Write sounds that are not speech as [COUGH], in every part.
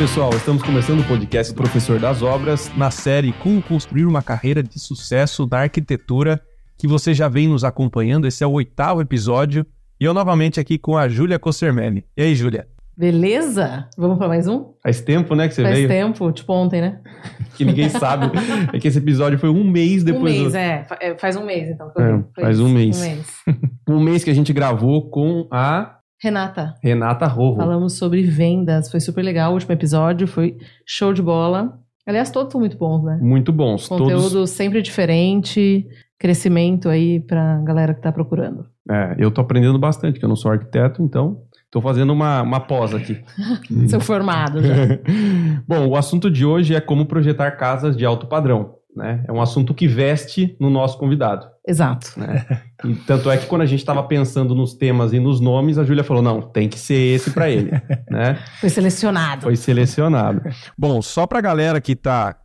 pessoal, estamos começando o podcast Professor das Obras na série Como Construir uma Carreira de Sucesso na Arquitetura, que você já vem nos acompanhando. Esse é o oitavo episódio e eu novamente aqui com a Júlia Cossermelli. E aí, Júlia? Beleza? Vamos para mais um? Faz tempo, né, que você Faz veio? tempo, tipo ontem, né? [LAUGHS] Que ninguém sabe. É que esse episódio foi um mês depois. um mês, do... é. É, Faz um mês, então. É, faz um mês. Um mês. [LAUGHS] um mês que a gente gravou com a Renata, Renata Rorro. falamos sobre vendas. Foi super legal. O último episódio foi show de bola. Aliás, todos são muito bons, né? Muito bons. Conteúdo Todos. sempre diferente. Crescimento aí pra galera que tá procurando. É, eu tô aprendendo bastante, que eu não sou arquiteto, então tô fazendo uma, uma pós aqui. [LAUGHS] Seu formado já. [LAUGHS] Bom, o assunto de hoje é como projetar casas de alto padrão. Né? É um assunto que veste no nosso convidado. Exato. E tanto é que quando a gente estava pensando nos temas e nos nomes, a Júlia falou: não, tem que ser esse para ele. [LAUGHS] né? Foi selecionado. Foi selecionado. Bom, só para a galera que está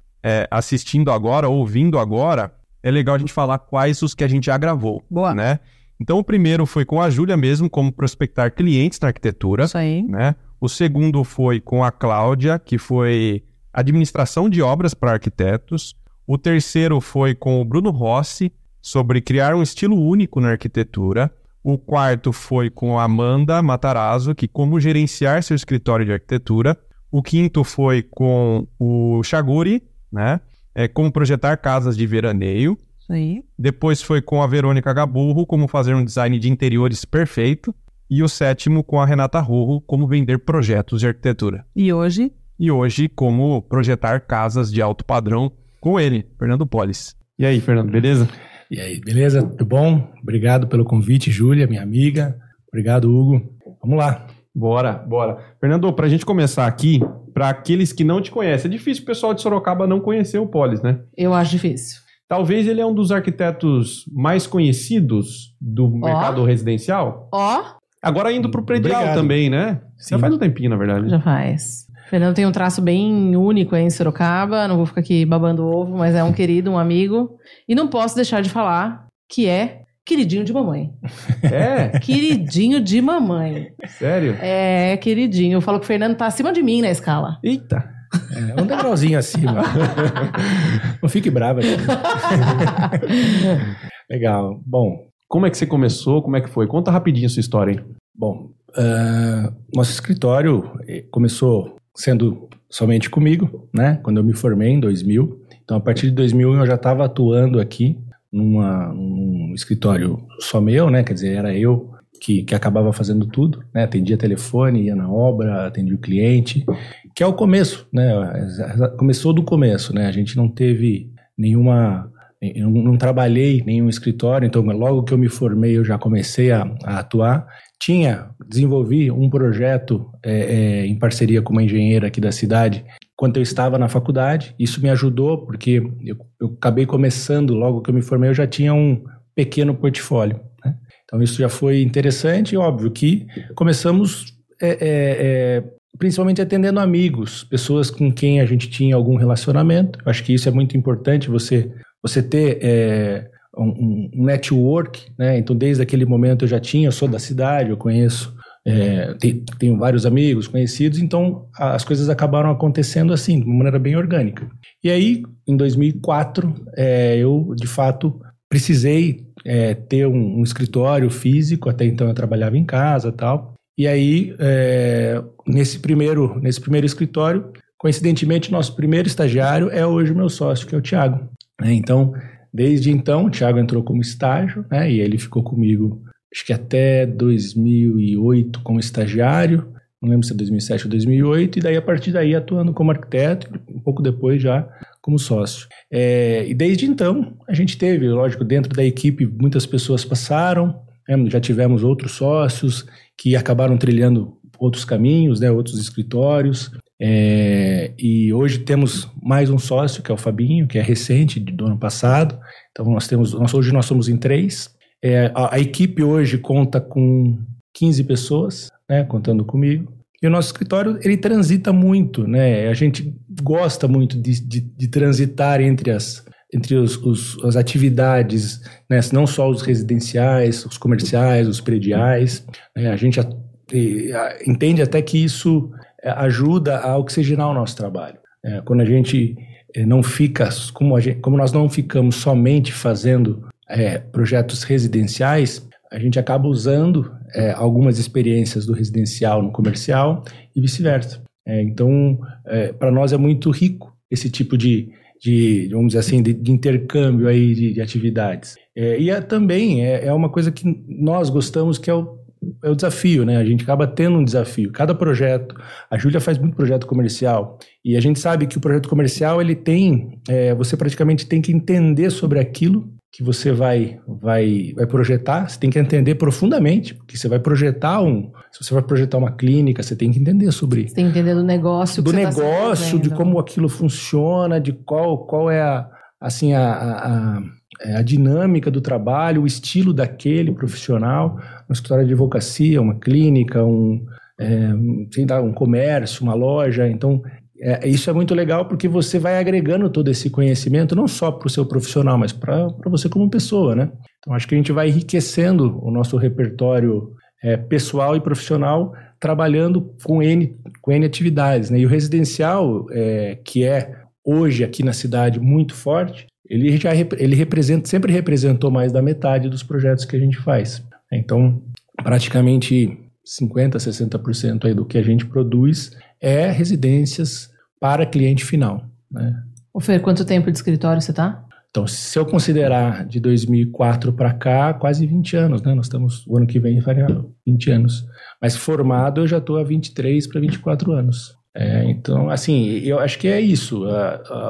assistindo agora, ouvindo agora, é legal a gente falar quais os que a gente já gravou. Boa. Né? Então, o primeiro foi com a Júlia mesmo, como prospectar clientes na arquitetura. Isso aí. né? O segundo foi com a Cláudia, que foi administração de obras para arquitetos. O terceiro foi com o Bruno Rossi, sobre criar um estilo único na arquitetura. O quarto foi com a Amanda Matarazzo, que como gerenciar seu escritório de arquitetura. O quinto foi com o Chaguri, né? É, como projetar casas de veraneio. Isso aí. Depois foi com a Verônica Gaburro, como fazer um design de interiores perfeito. E o sétimo com a Renata Rurro, como vender projetos de arquitetura. E hoje, E hoje, como projetar casas de alto padrão com ele, Fernando Polis. E aí, Fernando, beleza? E aí, beleza? Tudo bom? Obrigado pelo convite, Júlia, minha amiga. Obrigado, Hugo. Vamos lá. Bora, bora. Fernando, pra gente começar aqui, para aqueles que não te conhecem, é difícil o pessoal de Sorocaba não conhecer o Polis, né? eu acho difícil. Talvez ele é um dos arquitetos mais conhecidos do mercado residencial. Ó, Agora indo pro predial Obrigado. também, né? Já Sim. faz um tempinho, na verdade. Já faz. Fernando tem um traço bem único aí em Sorocaba, não vou ficar aqui babando ovo, mas é um querido, um amigo. E não posso deixar de falar que é queridinho de mamãe. É? [LAUGHS] Queridinho de mamãe. Sério? É, queridinho. Eu falo que o Fernando tá acima de mim na escala. Eita. É, um degrauzinho acima. [LAUGHS] Não fique brava. [LAUGHS] Legal. Bom, Como é que você começou? Como é que foi? Conta rapidinho a sua história, hein? bom. ah, nosso escritório eh, começou sendo somente comigo, né? Quando eu me formei em 2000. Então, a partir de 2000 eu já estava atuando aqui numa, num escritório só meu, né? Quer dizer, era eu que, que acabava fazendo tudo, né? Atendia telefone, ia na obra, atendia o cliente, que é o começo, né? Começou do começo, né? A gente não teve nenhuma eu não trabalhei em nenhum escritório, então logo que eu me formei eu já comecei a, a atuar. Tinha, desenvolvi um projeto é, é, em parceria com uma engenheira aqui da cidade, quando eu estava na faculdade. Isso me ajudou, porque eu, eu acabei começando, logo que eu me formei, eu já tinha um pequeno portfólio. né? Então isso já foi interessante, e óbvio que começamos é, é, é, principalmente atendendo amigos, pessoas com quem a gente tinha algum relacionamento. Eu acho que isso é muito importante, você, você ter é, um, um network, né? Então, desde aquele momento eu já tinha, eu sou da cidade, eu conheço, é, te- tenho vários amigos conhecidos, então as coisas acabaram acontecendo assim, de uma maneira bem orgânica. E aí, em 2004, é, eu de fato precisei é, ter um, um escritório físico, até então eu trabalhava em casa tal. E aí, é, nesse, primeiro, nesse primeiro escritório, coincidentemente, nosso primeiro estagiário é hoje o meu sócio, que é o Tiago. né? Então, desde então, o Tiago entrou como estágio, né, e ele ficou comigo, acho que até 2008 como estagiário, não lembro se é 2007 ou 2008, e daí a partir daí atuando como arquiteto, um pouco depois já como sócio. É, e desde então, a gente teve, lógico, dentro da equipe, muitas pessoas passaram, né, já tivemos outros sócios que acabaram trilhando outros caminhos, né, outros escritórios. É, e hoje temos mais um sócio, que é o Fabinho, que é recente, do ano passado. Então nós temos, nós, hoje nós somos em três. É, a, a equipe hoje conta com 15 pessoas, né, contando comigo. E o nosso escritório, ele transita muito, né? A gente gosta muito de, de, de transitar entre as, entre os, os, as atividades, né? não só os residenciais, os comerciais, os prediais. Né? A gente a, a, entende até que isso é, ajuda a oxigenar o nosso trabalho. É, quando a gente não fica, como, gente, como, nós não ficamos somente fazendo é, projetos residenciais, a gente acaba usando é, algumas experiências do residencial no comercial e vice-versa. É, então, para nós é muito rico esse tipo de, de vamos dizer assim, de, de intercâmbio aí de, de atividades. e é, também é, uma coisa que nós gostamos, que é o é o desafio, né? A gente acaba tendo um desafio. Cada projeto, a Júlia faz muito projeto comercial e a gente sabe que o projeto comercial ele tem, é, você praticamente tem que entender sobre aquilo que você vai, vai, vai projetar. Você tem que entender profundamente, porque você vai projetar um, se você vai projetar uma clínica, você tem que entender sobre. Você tem que entender do negócio, do tá negócio, tá de como aquilo funciona, de qual, qual é a, assim a, a, a é, a dinâmica do trabalho, o estilo daquele profissional, uma escritório de advocacia, uma clínica, um, é, sei lá, um comércio, uma loja. Então, é, isso é muito legal porque você vai agregando todo esse conhecimento, não só para o seu profissional, mas para você como pessoa, né? Então, acho que a gente vai enriquecendo o nosso repertório é, pessoal e profissional trabalhando com N, com N atividades, né? E o residencial, é, que é hoje aqui na cidade muito forte, ele já ele representa, sempre representou mais da metade dos projetos que a gente faz. Então, praticamente 50, 60% aí do que a gente produz é residências para cliente final. Né? Ô Fer, quanto tempo de escritório você está? Então, se eu considerar de 2004 para cá, quase 20 anos, né? Nós estamos, o ano que vem, 20 anos. Mas formado eu já estou há 23 para 24 anos. É, então, assim, eu acho que é isso.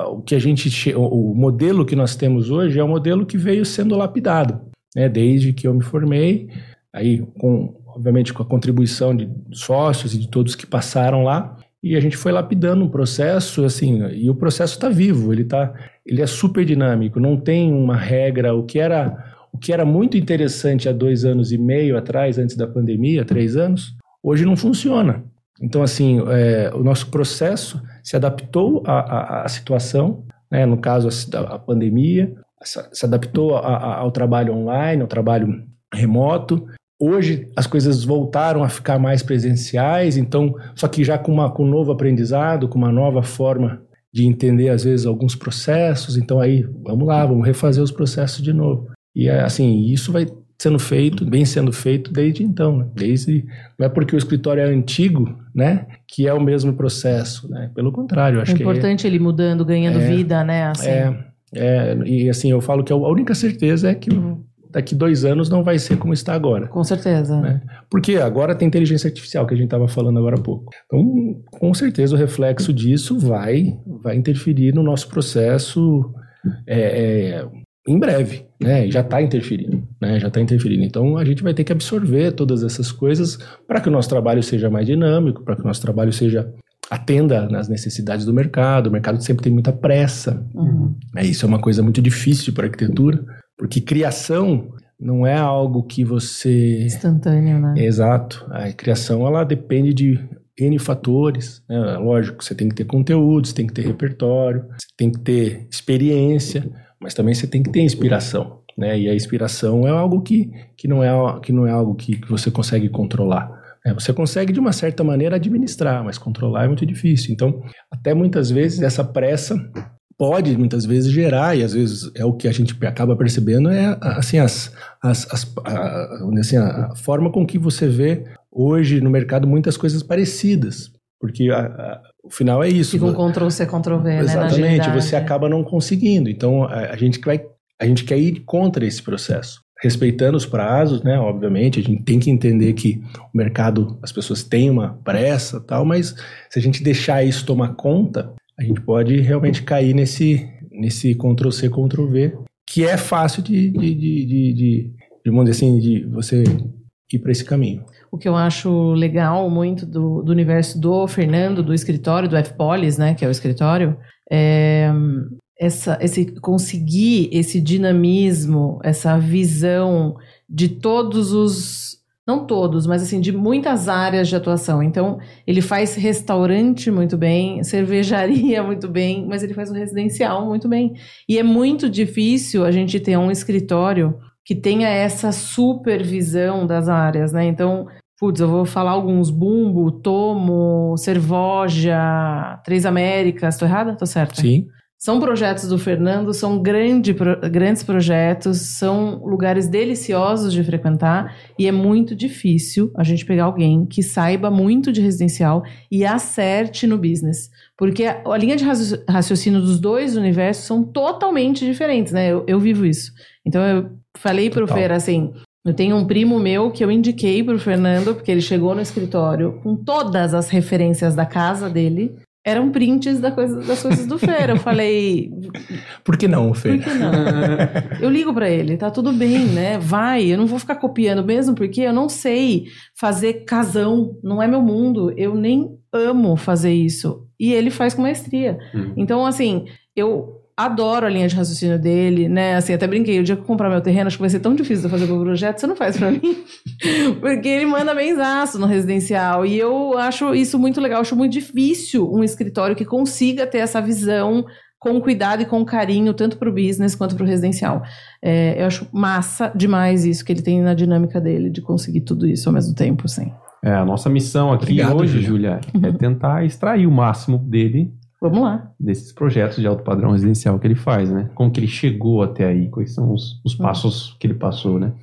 o que a gente, o, modelo que nós temos hoje é um modelo que veio sendo lapidado, né? Desde que eu me formei, aí com, obviamente, com a contribuição de sócios e de todos que passaram lá, e a gente foi lapidando um processo, assim, e o processo está vivo. Ele tá, ele é super dinâmico. Não tem uma regra. O que era, o que era muito interessante há dois anos e meio atrás, antes da pandemia, três anos, hoje não funciona. Então, assim, é, o nosso processo se adaptou à, à, à situação, né? no caso, a, a pandemia, se adaptou a, a, ao trabalho online, ao trabalho remoto. Hoje as coisas voltaram a ficar mais presenciais, então, só que já com, uma, com um novo aprendizado, com uma nova forma de entender, às vezes, alguns processos. Então, aí, vamos lá, vamos refazer os processos de novo. E, assim, isso vai sendo feito, bem sendo feito desde então, né? desde não é porque o escritório é antigo, né, que é o mesmo processo, né? Pelo contrário, acho é que é importante ele mudando, ganhando é, vida, né? Assim. É, é, e assim eu falo que a única certeza é que daqui dois anos não vai ser como está agora. Com certeza. Né? Porque agora tem inteligência artificial que a gente estava falando agora há pouco. Então, com certeza o reflexo disso vai vai interferir no nosso processo é, é, em breve, né? Já está interferindo, né? Já está interferindo. Então a gente vai ter que absorver todas essas coisas para que o nosso trabalho seja mais dinâmico, para que o nosso trabalho seja atenda nas necessidades do mercado. O mercado sempre tem muita pressa. Uhum. É isso é uma coisa muito difícil para a arquitetura, porque criação não é algo que você instantâneo, né? Exato. A criação ela depende de N fatores. Né? Lógico, você tem que ter conteúdo, você tem que ter repertório, você tem que ter experiência mas também você tem que ter inspiração, né? E a inspiração é algo que, que, não, é, que não é algo que, que você consegue controlar. Né? Você consegue, de uma certa maneira, administrar, mas controlar é muito difícil. Então, até muitas vezes, essa pressa pode, muitas vezes, gerar, e às vezes é o que a gente acaba percebendo, é assim, as, as, as a, assim, a forma com que você vê hoje no mercado muitas coisas parecidas. Porque a, a, o final é isso. Fica um Ctrl-C, Ctrl-V, né? Exatamente, você acaba não conseguindo. Então, a, a, gente vai, a gente quer ir contra esse processo. Respeitando os prazos, né? Obviamente, a gente tem que entender que o mercado, as pessoas têm uma pressa tal, mas se a gente deixar isso tomar conta, a gente pode realmente cair nesse, nesse Ctrl-C, Ctrl-V, que é fácil de, de, de, de, de, assim, de você ir para esse caminho o que eu acho legal muito do, do universo do Fernando, do escritório, do F-Polis, né, que é o escritório, é essa, esse conseguir esse dinamismo, essa visão de todos os não todos, mas assim, de muitas áreas de atuação. Então, ele faz restaurante muito bem, [LAUGHS] cervejaria muito bem, mas ele faz o residencial muito bem. E é muito difícil a gente ter um escritório que tenha essa supervisão das áreas, né? Então, putz, eu vou falar alguns, Bumbo, Tomo, Cervoja, Três Américas, tô errada? Tô certa? Sim. São projetos do Fernando, são grande, pro, grandes projetos, são lugares deliciosos de frequentar e é muito difícil a gente pegar alguém que saiba muito de residencial e acerte no business. Porque a, a linha de raciocínio dos dois universos são totalmente diferentes, né? Eu, eu vivo isso. Então eu falei para o Fer assim: eu tenho um primo meu que eu indiquei para o Fernando, porque ele chegou no escritório com todas as referências da casa dele eram prints da coisa, das coisas do Fer. Eu falei. Por que não, Fer? Por que não? eu ligo para ele, tá tudo bem, né? Vai, eu não vou ficar copiando mesmo, porque eu não sei fazer casão, não é meu mundo. Eu nem amo fazer isso. E ele faz com maestria. Hum. Então, assim, eu adoro a linha de raciocínio dele, né? Assim, até brinquei, o dia que eu comprar meu terreno, acho que vai ser tão difícil de fazer o projeto, você não faz para [LAUGHS] mim. Porque ele manda benzaço no residencial. E eu acho isso muito legal, acho muito difícil um escritório que consiga ter essa visão com cuidado e com carinho, tanto para o business quanto para o residencial. É, eu acho massa demais isso que ele tem na dinâmica dele, de conseguir tudo isso ao mesmo tempo, assim. É, a nossa missão aqui Obrigado, hoje, Júlia, é tentar extrair o máximo dele Vamos lá. Desses projetos de alto padrão residencial que ele faz, né? Como que ele chegou até aí, quais são os, os passos que ele passou, né?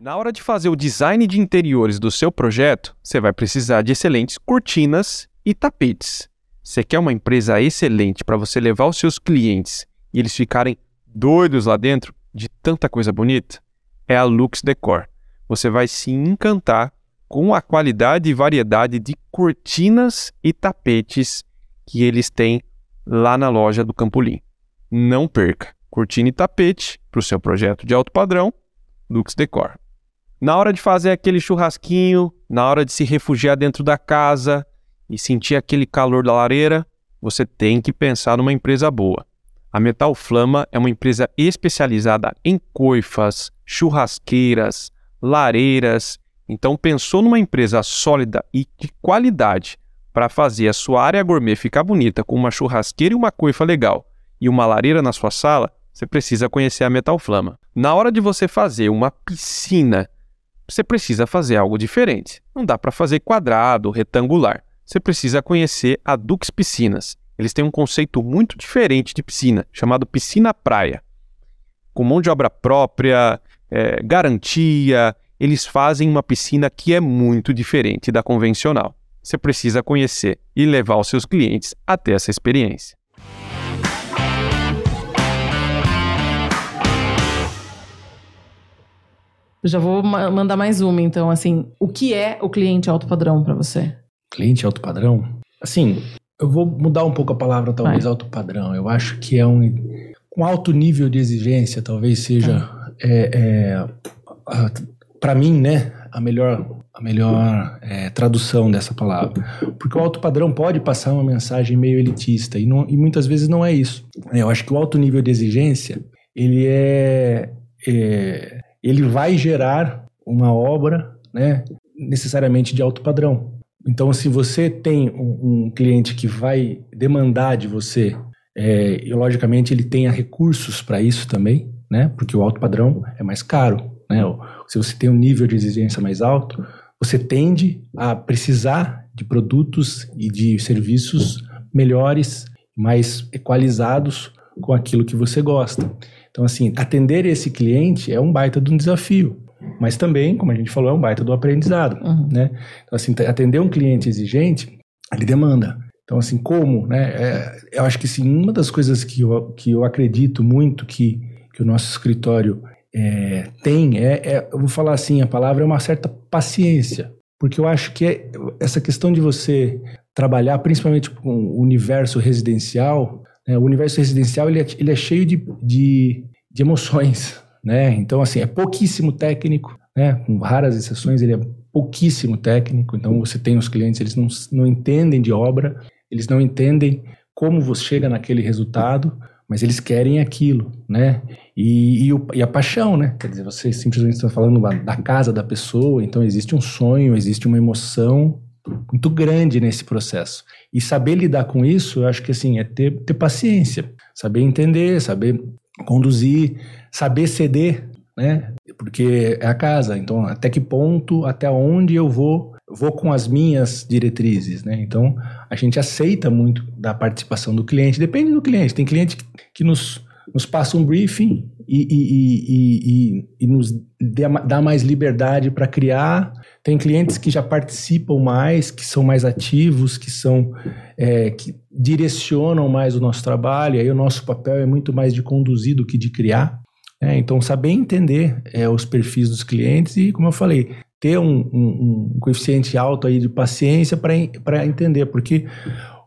Na hora de fazer o design de interiores do seu projeto, você vai precisar de excelentes cortinas e tapetes. Você quer uma empresa excelente para você levar os seus clientes e eles ficarem doidos lá dentro de tanta coisa bonita? É a Lux Decor você vai se encantar com a qualidade e variedade de cortinas e tapetes que eles têm lá na loja do Campolim. Não perca! Cortina e tapete para o seu projeto de alto padrão, Lux Decor. Na hora de fazer aquele churrasquinho, na hora de se refugiar dentro da casa e sentir aquele calor da lareira, você tem que pensar numa empresa boa. A Metal Flama é uma empresa especializada em coifas, churrasqueiras, lareiras. Então, pensou numa empresa sólida e de qualidade para fazer a sua área gourmet ficar bonita com uma churrasqueira e uma coifa legal e uma lareira na sua sala, você precisa conhecer a Metal Flama. Na hora de você fazer uma piscina, você precisa fazer algo diferente. Não dá para fazer quadrado, retangular. Você precisa conhecer a Dux Piscinas. Eles têm um conceito muito diferente de piscina, chamado piscina praia. Com mão de obra própria, é, garantia, eles fazem uma piscina que é muito diferente da convencional. Você precisa conhecer e levar os seus clientes até essa experiência. já vou ma mandar mais uma, então, assim, o que é o cliente alto padrão para você? Cliente alto padrão? Assim, eu vou mudar um pouco a palavra, talvez, Vai. alto padrão. Eu acho que é um, um alto nível de exigência, talvez seja tá é, é, para mim, né, a melhor, a melhor é, tradução dessa palavra. Porque o alto padrão pode passar uma mensagem meio elitista e, não, e muitas vezes não é isso. Eu acho que o alto nível de exigência, ele é, é ele vai gerar uma obra, né, necessariamente de alto padrão. Então, se você tem um, um cliente que vai demandar de você, é, e logicamente ele tenha recursos para isso também, né? Porque o alto padrão é mais caro, né? Se você tem um nível de exigência mais alto, você tende a precisar de produtos e de serviços melhores, mais equalizados com aquilo que você gosta. Então, assim, atender esse cliente é um baita de um desafio, mas também, como a gente falou, é um baita do aprendizado, uhum. né? Então, assim, atender um cliente exigente, ele demanda. Então, assim, como, né? É, eu acho que, sim, uma das coisas que eu, que eu acredito muito que que o nosso escritório é, tem é, é, eu vou falar assim, a palavra é uma certa paciência, porque eu acho que é, essa questão de você trabalhar principalmente com o universo residencial, né, o universo residencial ele é, ele é cheio de, de, de, emoções, né? Então assim é pouquíssimo técnico, né? Com raras exceções ele é pouquíssimo técnico. Então você tem os clientes eles não, não entendem de obra, eles não entendem como você chega naquele resultado mas eles querem aquilo, né? E, e, o, e, a paixão, né? Quer dizer, você simplesmente está falando da casa da pessoa, então existe um sonho, existe uma emoção muito grande nesse processo. E saber lidar com isso, eu acho que assim, é ter, ter paciência, saber entender, saber conduzir, saber ceder, né? Porque é a casa. Então, até que ponto, até onde eu vou, vou com as minhas diretrizes, né? Então, a gente aceita muito da participação do cliente. Depende do cliente. Tem cliente que, nos, nos passa um briefing e, e, e, e nos dá mais liberdade para criar. Tem clientes que já participam mais, que são mais ativos, que são é, que direcionam mais o nosso trabalho. Aí o nosso papel é muito mais de conduzir do que de criar. É, então, saber entender é, os perfis dos clientes e, como eu falei, ter um, um, um coeficiente alto aí de paciência para entender, porque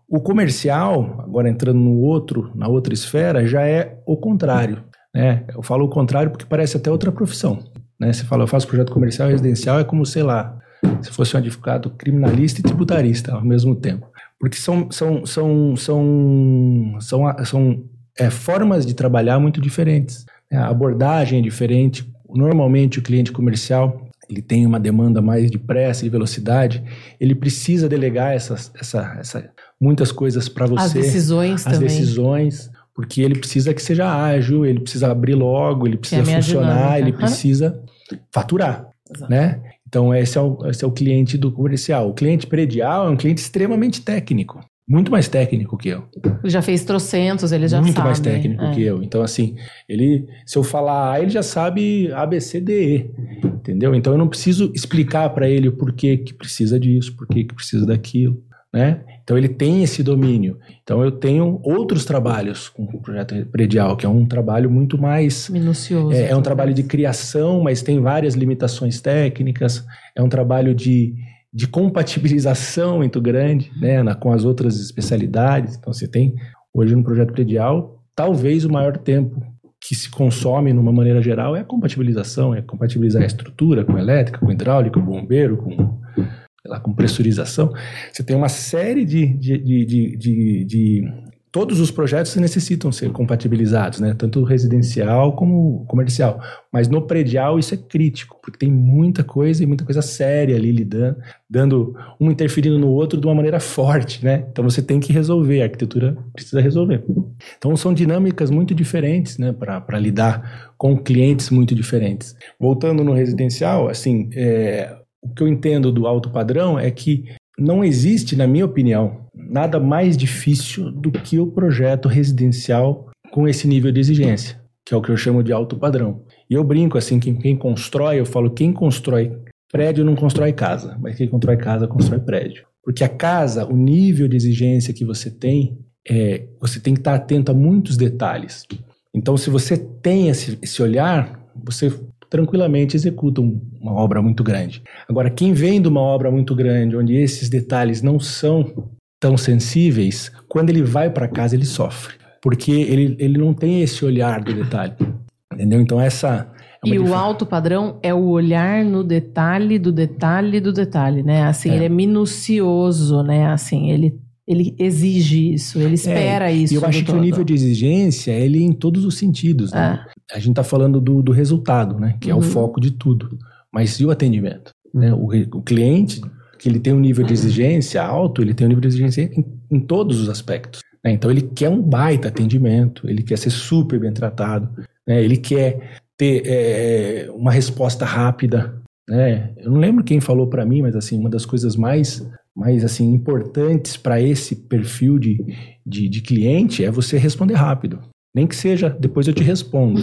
o comercial, agora entrando no outro, na outra esfera, já é o contrário. Né? Eu falo o contrário porque parece até outra profissão. Né? Você fala, eu faço projeto comercial e residencial, é como, sei lá, se fosse um advogado criminalista e tributarista ao mesmo tempo. Porque são, são, são, são, são, são é, formas de trabalhar muito diferentes. Né? A abordagem é diferente. Normalmente, o cliente comercial ele tem uma demanda mais de pressa e velocidade, ele precisa delegar essas, essa, essa, muitas coisas para você. As decisões as também. decisões porque ele precisa que seja ágil, ele precisa abrir logo, ele precisa é funcionar, dinâmica. ele precisa faturar, Exato. né? Então esse é, o, esse é o cliente do comercial. O cliente predial é um cliente extremamente técnico. Muito mais técnico que eu. Ele já fez trocentos, ele já Muito sabe. mais técnico é. que eu. Então, assim, ele, se eu falar A, ele já sabe A, B, C, D, E. Entendeu? Então, eu não preciso explicar para ele o porquê que precisa disso, porquê que precisa daquilo né? Então ele tem esse domínio. Então eu tenho outros trabalhos com o projeto predial, que é um trabalho muito mais minucioso. É, é um trabalho de criação, mas tem várias limitações técnicas. É um trabalho de, de compatibilização muito grande, né, na, com as outras especialidades. Então você tem hoje no projeto predial talvez o maior tempo que se consome numa maneira geral é a compatibilização, é compatibilizar a estrutura com elétrica, com hidráulica, com bombeiro, com lá, com pressurização. Você tem uma série de, de, de, de, de todos os projetos necessitam ser compatibilizados, né? Tanto residencial como comercial. Mas no predial isso é crítico, porque tem muita coisa e muita coisa séria ali lidando, dando um interferindo no outro de uma maneira forte, né? Então você tem que resolver, a arquitetura precisa resolver. Então são dinâmicas muito diferentes, né? Para lidar com clientes muito diferentes. Voltando no residencial, assim, é, o que eu entendo do alto padrão é que não existe, na minha opinião, nada mais difícil do que o projeto residencial com esse nível de exigência, que é o que eu chamo de alto padrão. E eu brinco assim, que quem constrói, eu falo, quem constrói prédio não constrói casa, mas quem constrói casa constrói prédio. Porque a casa, o nível de exigência que você tem, é, você tem que estar atento a muitos detalhes. Então, se você tem esse, esse olhar, você tranquilamente executam uma obra muito grande. Agora, quem vem de uma obra muito grande, onde esses detalhes não são tão sensíveis, quando ele vai para casa, ele sofre. Porque ele, ele não tem esse olhar do detalhe. Entendeu? Então, essa. É e o alto padrão é o olhar no detalhe do detalhe do detalhe, né? Assim, é. ele é minucioso, né? Assim, ele ele exige isso, ele espera é, isso. E eu acho que todo. o nível de exigência, ele é em todos os sentidos, né? É. A gente está falando do, do, resultado, né? Que uhum. é o uhum. foco de tudo. Mas e o atendimento? Uhum. Né? O, o, cliente, que ele tem um nível de exigência alto, ele tem um nível de exigência em, em todos os aspectos. Né? Então ele quer um baita atendimento, ele quer ser super bem tratado, né? ele quer ter é, uma resposta rápida. Né? Eu não lembro quem falou para mim, mas assim, uma das coisas mais mais assim importantes para esse perfil de, de, de, cliente é você responder rápido. Nem que seja, depois eu te respondo.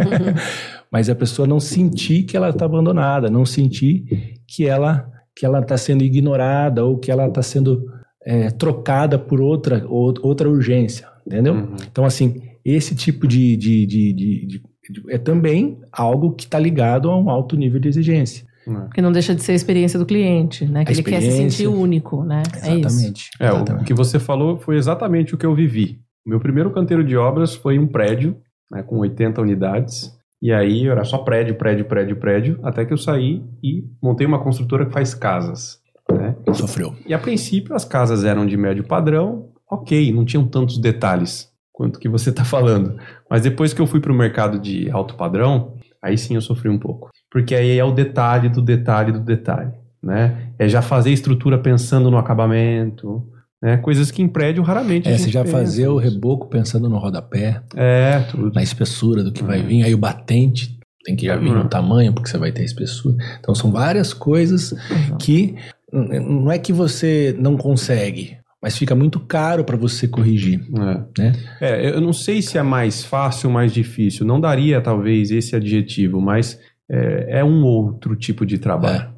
[LAUGHS] Mas a pessoa não sentir que ela está abandonada, não sentir que ela que ela está sendo ignorada ou que ela está sendo é, trocada por outra outra urgência, entendeu? Uhum. Então assim esse tipo de, de, de, de é também algo que está ligado a um alto nível de exigência. É. Porque não deixa de ser a experiência do cliente, né? Que ele quer se sentir único, né? Exatamente. É, isso. é o que você falou foi exatamente o que eu vivi. O meu primeiro canteiro de obras foi um prédio, né, com 80 unidades. E aí era só prédio, prédio, prédio, prédio, até que eu saí e montei uma construtora que faz casas. Né? Sofreu. E a princípio as casas eram de médio padrão, ok, não tinham tantos detalhes quanto que você está falando. Mas depois que eu fui para o mercado de alto padrão, aí sim eu sofri um pouco porque aí é o detalhe do detalhe do detalhe, né? É já fazer estrutura pensando no acabamento, né? Coisas que em prédio raramente. É, você já pensa fazer o reboco pensando no rodapé, É, tudo. na espessura do que vai vir, aí o batente tem que já vir Uhum. no tamanho, porque você vai ter a espessura. Então são várias coisas que n- não é que você não consegue, mas fica muito caro para você corrigir, É. né? É, eu não sei se é mais fácil ou mais difícil. Não daria, talvez, esse adjetivo, mas é, é um outro tipo de trabalho.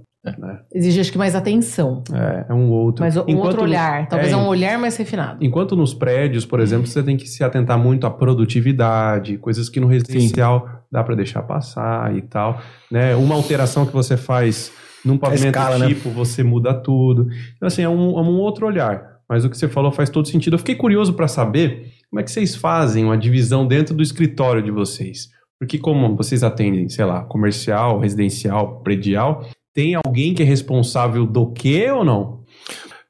Exige, acho que, mais atenção. É, é um outro. Mas um Enquanto outro olhar. Talvez é, é um olhar mais refinado. Enquanto nos prédios, por exemplo, você tem que se atentar muito à produtividade, coisas que no residencial dá para deixar passar e tal. Né? Uma alteração que você faz num pavimento escala, né? tipo, você muda tudo. Então, assim, é um, é um outro olhar. Mas o que você falou faz todo sentido. Eu fiquei curioso para saber como é que vocês fazem uma divisão dentro do escritório de vocês. Porque como vocês atendem, sei lá, comercial, residencial, predial, tem alguém que é responsável do quê ou não?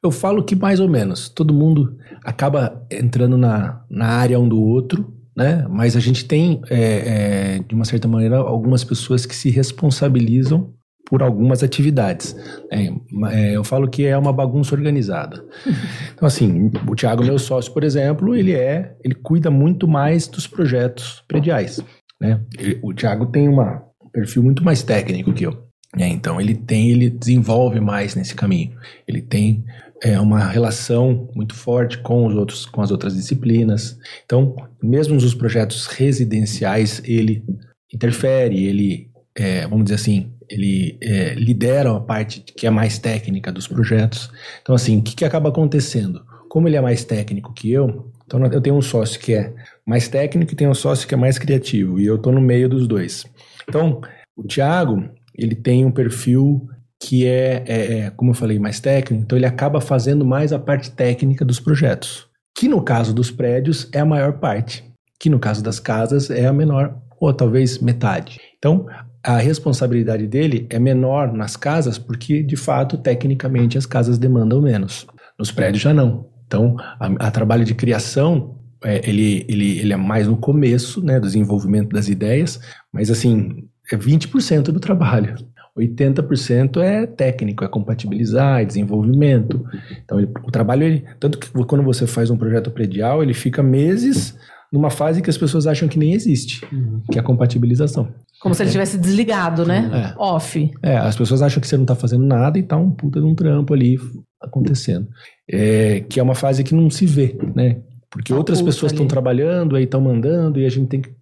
Eu falo que mais ou menos. Todo mundo acaba entrando na, na área um do outro, né? Mas a gente tem, é, é, de uma certa maneira, algumas pessoas que se responsabilizam por algumas atividades. É, é, eu falo que é uma bagunça organizada. [LAUGHS] Então, assim, o Thiago, meu sócio, por exemplo, ele é, ele cuida muito mais dos projetos prediais, né? Ele- o Thiago tem uma, um perfil muito mais técnico que eu. né? então, ele tem, ele desenvolve mais nesse caminho. Ele tem é, uma relação muito forte com os outros, com as outras disciplinas. Então, mesmo nos projetos residenciais, ele interfere, ele, é, vamos dizer assim, ele é, lidera a parte que é mais técnica dos projetos. Então, assim, o que, que acaba acontecendo? Como ele é mais técnico que eu, então eu tenho um sócio que é mais técnico e tenho um sócio que é mais criativo, e eu estou no meio dos dois. Então, o Thiago, ele tem um perfil que é, é, é, como eu falei, mais técnico, então ele acaba fazendo mais a parte técnica dos projetos, que no caso dos prédios é a maior parte, que no caso das casas é a menor, ou talvez metade. Então, a responsabilidade dele é menor nas casas, porque de fato, tecnicamente, as casas demandam menos. Nos prédios já não. Então, a, a trabalho de criação, é, ele, ele, ele é mais no começo, né, do desenvolvimento das ideias, mas assim, é 20% do trabalho. 80% é técnico, é compatibilizar, é desenvolvimento. Então, ele- o trabalho, ele, tanto que quando você faz um projeto predial, ele fica meses numa fase que as pessoas acham que nem existe, que é a compatibilização. Como se ele tivesse desligado, né? É. Off. É, as pessoas acham que você não está fazendo nada e tá um puta de um trampo ali acontecendo. É, que é uma fase que não se vê, né? Porque Tá outras pessoas estão trabalhando, aí estão mandando, e a gente tem que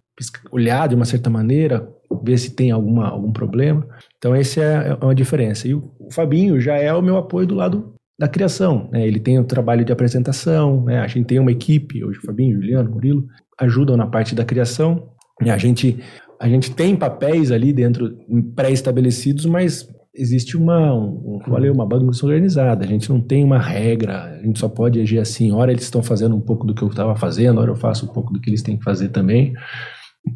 olhar de uma certa maneira, ver se tem alguma, algum problema. Então, essa é é uma diferença. E o, o Fabinho já é o meu apoio do lado da criação. Né? Ele tem o trabalho de apresentação, né? a gente tem uma equipe, hoje o Fabinho, Juliano, Murilo, ajudam na parte da criação. E a gente, a gente tem papéis ali dentro pré-estabelecidos, mas existe uma, um, um, falei, uma bagunça organizada. A gente não tem uma regra, a gente só pode agir assim. Ora eles estão fazendo um pouco do que eu estava fazendo, ora eu faço um pouco do que eles têm que fazer também.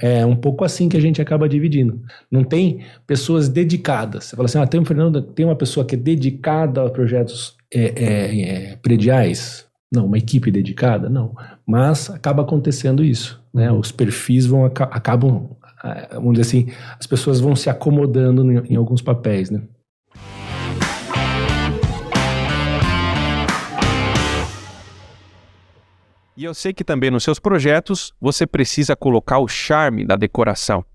É um pouco assim que a gente acaba dividindo. Não tem pessoas dedicadas. Você fala assim, ah, tem, um Fernando, tem uma pessoa que é dedicada a projetos é, é, é, prediais? Não, uma equipe dedicada? Não. Mas acaba acontecendo isso. Né? Os perfis vão acabam, ah, vamos dizer assim, as pessoas vão se acomodando em, em alguns papéis, né? E eu sei que também nos seus projetos você precisa colocar o charme da decoração.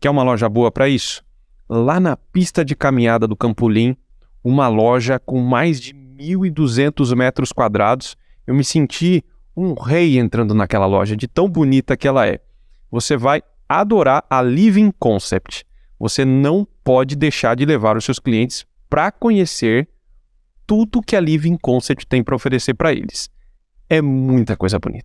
Quer uma loja boa para isso? Lá na pista de caminhada do Campolim, uma loja com mais de 1.200 metros quadrados, eu me senti um rei entrando naquela loja, de tão bonita que ela é. Você vai adorar a Living Concept. Você não pode deixar de levar os seus clientes para conhecer tudo que a Living Concept tem para oferecer para eles é muita coisa bonita.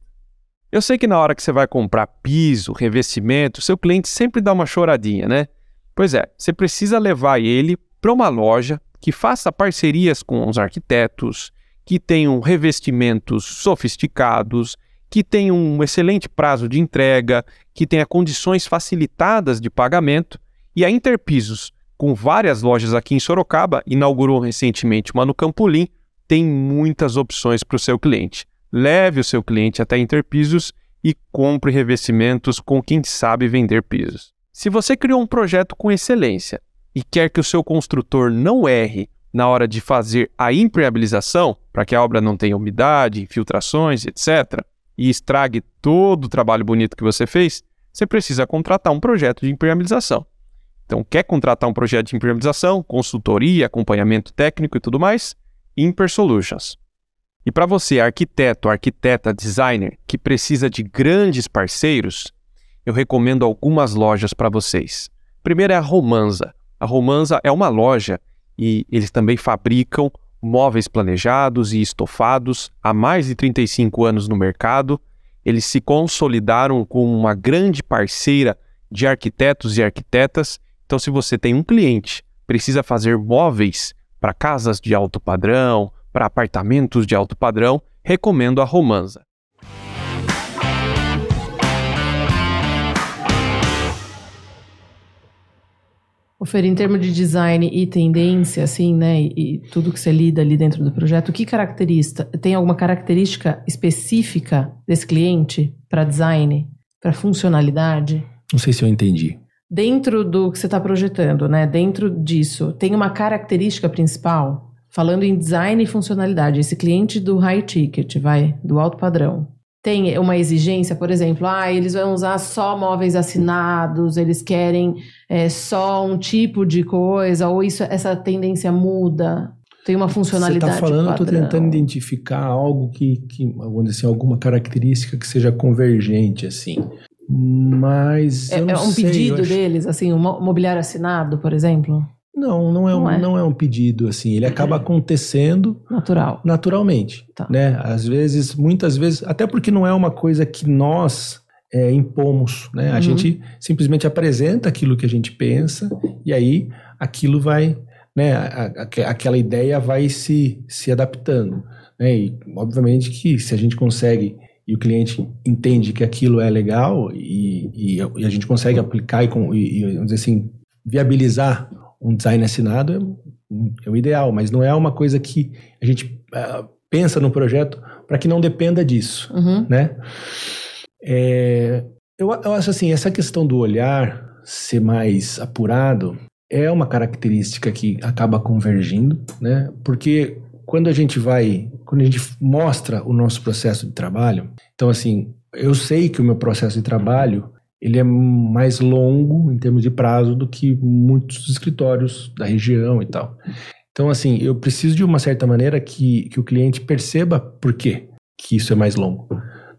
Eu sei que na hora que você vai comprar piso, revestimento, seu cliente sempre dá uma choradinha, né? Pois é, você precisa levar ele para uma loja que faça parcerias com os arquitetos, que tenham revestimentos sofisticados, que tenham um excelente prazo de entrega, que tenha condições facilitadas de pagamento. E a Interpisos, com várias lojas aqui em Sorocaba, inaugurou recentemente uma no Campolim, tem muitas opções para o seu cliente. Leve o seu cliente até Interpisos e compre revestimentos com quem sabe vender pisos. Se você criou um projeto com excelência e quer que o seu construtor não erre na hora de fazer a impermeabilização, para que a obra não tenha umidade, infiltrações, etc., e estrague todo o trabalho bonito que você fez, você precisa contratar um projeto de impermeabilização. Então, quer contratar um projeto de impermeabilização, consultoria, acompanhamento técnico e tudo mais? Imper Solutions. E para você, arquiteto, arquiteta, designer, que precisa de grandes parceiros, eu recomendo algumas lojas para vocês. Primeiro é a Romanza. A Romanza é uma loja e eles também fabricam móveis planejados e estofados há mais de 35 anos no mercado. Eles se consolidaram como uma grande parceira de arquitetos e arquitetas. Então, se você tem um cliente, precisa fazer móveis para casas de alto padrão, para apartamentos de alto padrão, recomendo a Romanza. Ofer, em termos de design e tendência, assim, né, e, e, tudo que você lida ali dentro do projeto, que característica, tem alguma característica específica desse cliente para design, para funcionalidade? Não sei se eu entendi. Dentro do que você está projetando, né, dentro disso, tem uma característica principal? Falando em design e funcionalidade, esse cliente do high ticket, vai, do alto padrão, tem uma exigência, por exemplo, ah, eles vão usar só móveis assinados, eles querem é, só um tipo de coisa, ou isso, essa tendência muda? Tem uma funcionalidade. Você está falando, estou tentando identificar algo que, que, vamos dizer assim, alguma característica que seja convergente, assim. Mas. É, é um sei, pedido deles, assim, um mobiliário assinado, por exemplo? Não, não é, não, um, é. não é um pedido assim. Ele acaba acontecendo natural, naturalmente, tá. né? Às vezes, muitas vezes, até porque não é uma coisa que nós é, impomos, né? Uhum. A gente simplesmente apresenta aquilo que a gente pensa e aí aquilo vai, né? A, a, aquela ideia vai se se adaptando, né? E obviamente que se a gente consegue e o cliente entende que aquilo é legal e, e, e a gente consegue aplicar e, e, e vamos dizer assim viabilizar um design assinado é, é, o ideal, mas não é uma coisa que a gente uh, pensa no projeto para que não dependa disso, uhum. né? É, eu, eu acho assim, essa questão do olhar ser mais apurado é uma característica que acaba convergindo, né? Porque quando a gente vai, quando a gente mostra o nosso processo de trabalho, então assim, eu sei que o meu processo de trabalho ele é mais longo em termos de prazo do que muitos escritórios da região e tal. Então, assim, eu preciso de uma certa maneira que, que o cliente perceba por quê que isso é mais longo.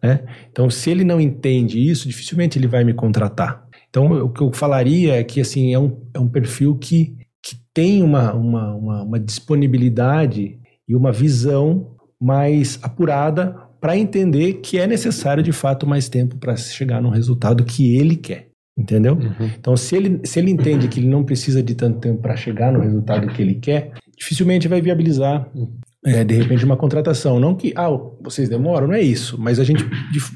Né? Então, se ele não entende isso, dificilmente ele vai me contratar. Então, o que eu falaria é que assim, é um, é um perfil que, que tem uma, uma, uma, uma disponibilidade e uma visão mais apurada para entender que é necessário de fato mais tempo para chegar no resultado que ele quer. Entendeu? Uhum. Então, se ele, se ele entende que ele não precisa de tanto tempo para chegar no resultado que ele quer, dificilmente vai viabilizar, é, de repente, uma contratação. Não que, ah, vocês demoram, não é isso. Mas a gente,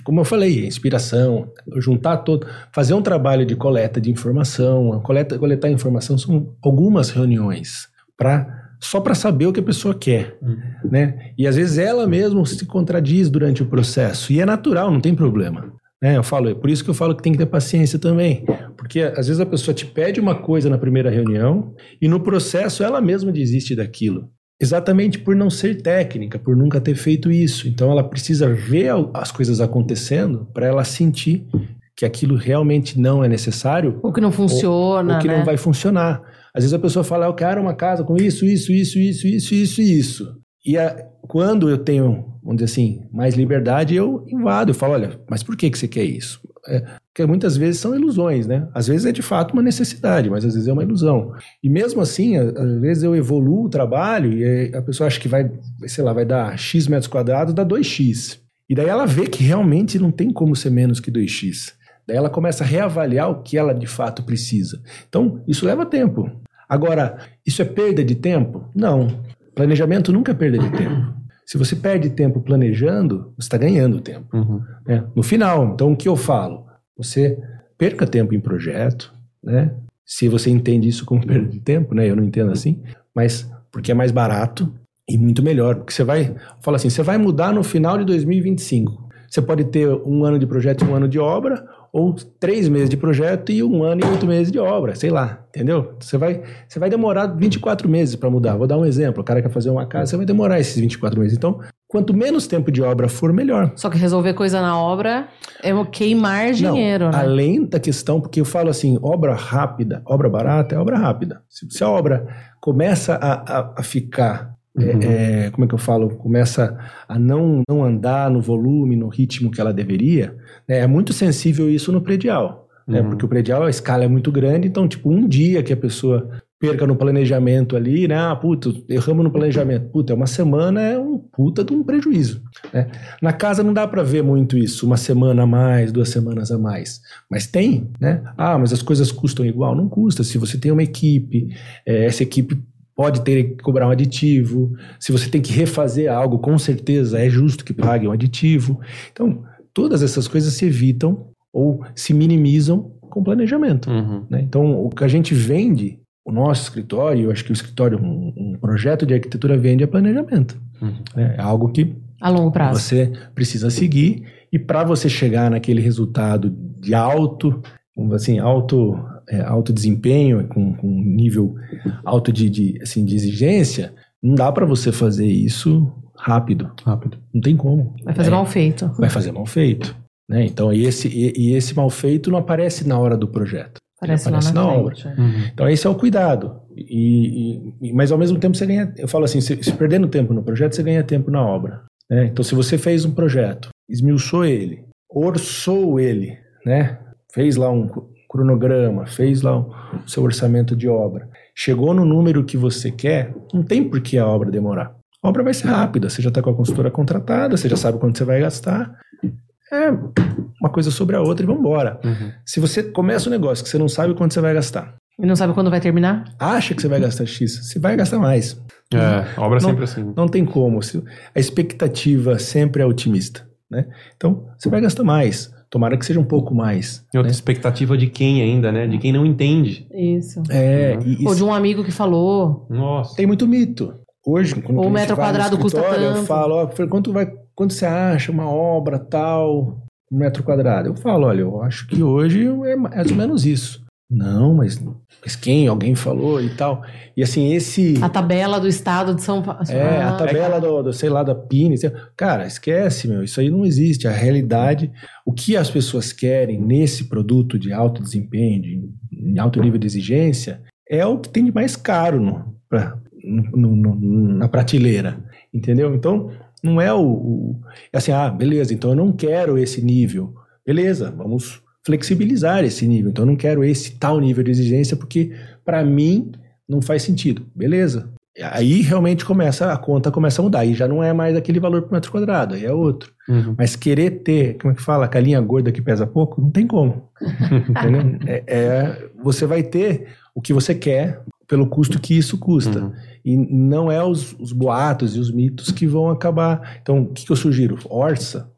como eu falei, inspiração, juntar todo, fazer um trabalho de coleta de informação, coleta, coletar informação são algumas reuniões para só para saber o que a pessoa quer, uhum. né? E às vezes ela mesma se contradiz durante o processo e é natural, não tem problema. Né? Eu falo, é por isso que eu falo que tem que ter paciência também, porque às vezes a pessoa te pede uma coisa na primeira reunião e no processo ela mesma desiste daquilo. Exatamente por não ser técnica, por nunca ter feito isso. Então ela precisa ver as coisas acontecendo para ela sentir que aquilo realmente não é necessário. Ou que não funciona. Ou, ou que né? não vai funcionar. Às vezes a pessoa fala, eu quero uma casa com isso, isso, isso, isso, isso, isso e isso. E a, quando eu tenho, vamos dizer assim, mais liberdade, eu invado, eu falo, olha, mas por que, que você quer isso? É, porque muitas vezes são ilusões, né? Às vezes é de fato uma necessidade, mas às vezes é uma ilusão. E mesmo assim, às vezes eu evoluo o trabalho e a pessoa acha que vai, sei lá, vai dar X metros quadrados, dá 2X. E daí ela vê que realmente não tem como ser menos que 2X. Daí ela começa a reavaliar o que ela de fato precisa. Então, isso leva tempo. Agora, isso é perda de tempo? Não. Planejamento nunca é perda de tempo. Se você perde tempo planejando, você está ganhando tempo. Uhum. Né? No final, então o que eu falo? Você perca tempo em projeto, né? Se você entende isso como [LAUGHS] perda de tempo, né? Eu não entendo assim, mas porque é mais barato e muito melhor. Porque você vai, fala assim, você vai mudar no final de 2025. Você pode ter um ano de projeto e um ano de obra, ou três meses de projeto e um ano e oito meses de obra, sei lá, entendeu? Você vai, você vai demorar 24 meses para mudar. Vou dar um exemplo: o cara quer fazer uma casa, você vai demorar esses 24 meses. Então, quanto menos tempo de obra for, melhor. Só que resolver coisa na obra é queimar dinheiro, Não, né? Além da questão, porque eu falo assim: obra rápida, obra barata é obra rápida. Se, se a obra começa a, a, a ficar Uhum. é, é, como é que eu falo? Começa a não, não andar no volume, no ritmo que ela deveria, né? é muito sensível isso no predial. Né? Uhum. Porque o predial, a escala é muito grande, então, tipo, um dia que a pessoa perca no planejamento ali, né? Ah, puta, erramos no planejamento. Puta, uma semana é um puta de um prejuízo. Né? Na casa não dá para ver muito isso, uma semana a mais, duas semanas a mais. Mas tem, né? Ah, mas as coisas custam igual? Não custa. Se você tem uma equipe, é, essa equipe pode ter que cobrar um aditivo. Se você tem que refazer algo, com certeza é justo que pague um aditivo. Então, todas essas coisas se evitam ou se minimizam com planejamento. Uhum. Né? Então, o que a gente vende, o nosso escritório, eu acho que o escritório, um, um projeto de arquitetura vende é planejamento. Uhum. né? É algo que A longo prazo. você precisa seguir e para você chegar naquele resultado de alto, assim, alto, é, alto desempenho, com, com nível alto de, de, assim, de exigência, não dá para você fazer isso rápido. Rápido. Não tem como. Vai fazer É, mal feito. Vai fazer mal feito. Né? Então, e esse, e, e esse mal feito não aparece na hora do projeto. Parece Ele lá aparece na na obra. é. Uhum. Então, esse é o cuidado. E, e- mas, ao mesmo tempo, você ganha. Eu falo assim: se, se perdendo tempo no projeto, você ganha tempo na obra. né? Então, se você fez um projeto, esmiuçou ele, orçou ele, né? fez lá um cronograma, fez lá o seu orçamento de obra, chegou no número que você quer, não tem por que a obra demorar. A obra vai ser rápida, você já está com a consultora contratada, você já sabe quanto você vai gastar. É uma coisa sobre a outra e vamos embora. Uhum. Se você começa um negócio que você não sabe quanto você vai gastar, E não sabe quando vai terminar? acha que você vai gastar X, você vai gastar mais. É, a obra é Não- sempre assim. Não tem como. Se- A expectativa sempre é otimista. Né? Então, você vai gastar mais. Tomara que seja um pouco mais. E outra né? expectativa de quem ainda, né? De quem não entende. Isso. É, e, e Ou de um amigo que falou. Nossa. tem muito mito. Hoje, quando Ou o metro quadrado custa escritório, Eu tanto. falo, ó, quanto, vai, quanto você acha uma obra tal, um metro quadrado? Eu falo, olha, eu acho que hoje é mais ou menos isso. Não, mas, mas quem? Alguém falou e tal. E assim, esse... A tabela do estado de São Paulo. É, a tabela do, do, sei lá, da PIN. sei- Cara, esquece, meu. Isso aí não existe. A realidade, o que as pessoas querem nesse produto de alto desempenho, de, em alto nível de exigência, é o que tem de mais caro no, pra- no- no- na prateleira. Entendeu? Então, não é o, o. Assim, ah, beleza, então eu não quero esse nível. Beleza, vamos flexibilizar esse nível. Então, eu não quero esse tal nível de exigência, porque para mim não faz sentido. Beleza. Aí realmente começa, a conta começa a mudar. Aí já não é mais aquele valor por metro quadrado, aí é outro. Uhum. Mas querer ter, como é que fala, a calinha gorda que pesa pouco, não tem como. [LAUGHS] Entendeu? É, é- você vai ter o que você quer pelo custo que isso custa. Uhum. E não é os, os boatos e os mitos que vão acabar. Então, o que, que eu sugiro? Orça,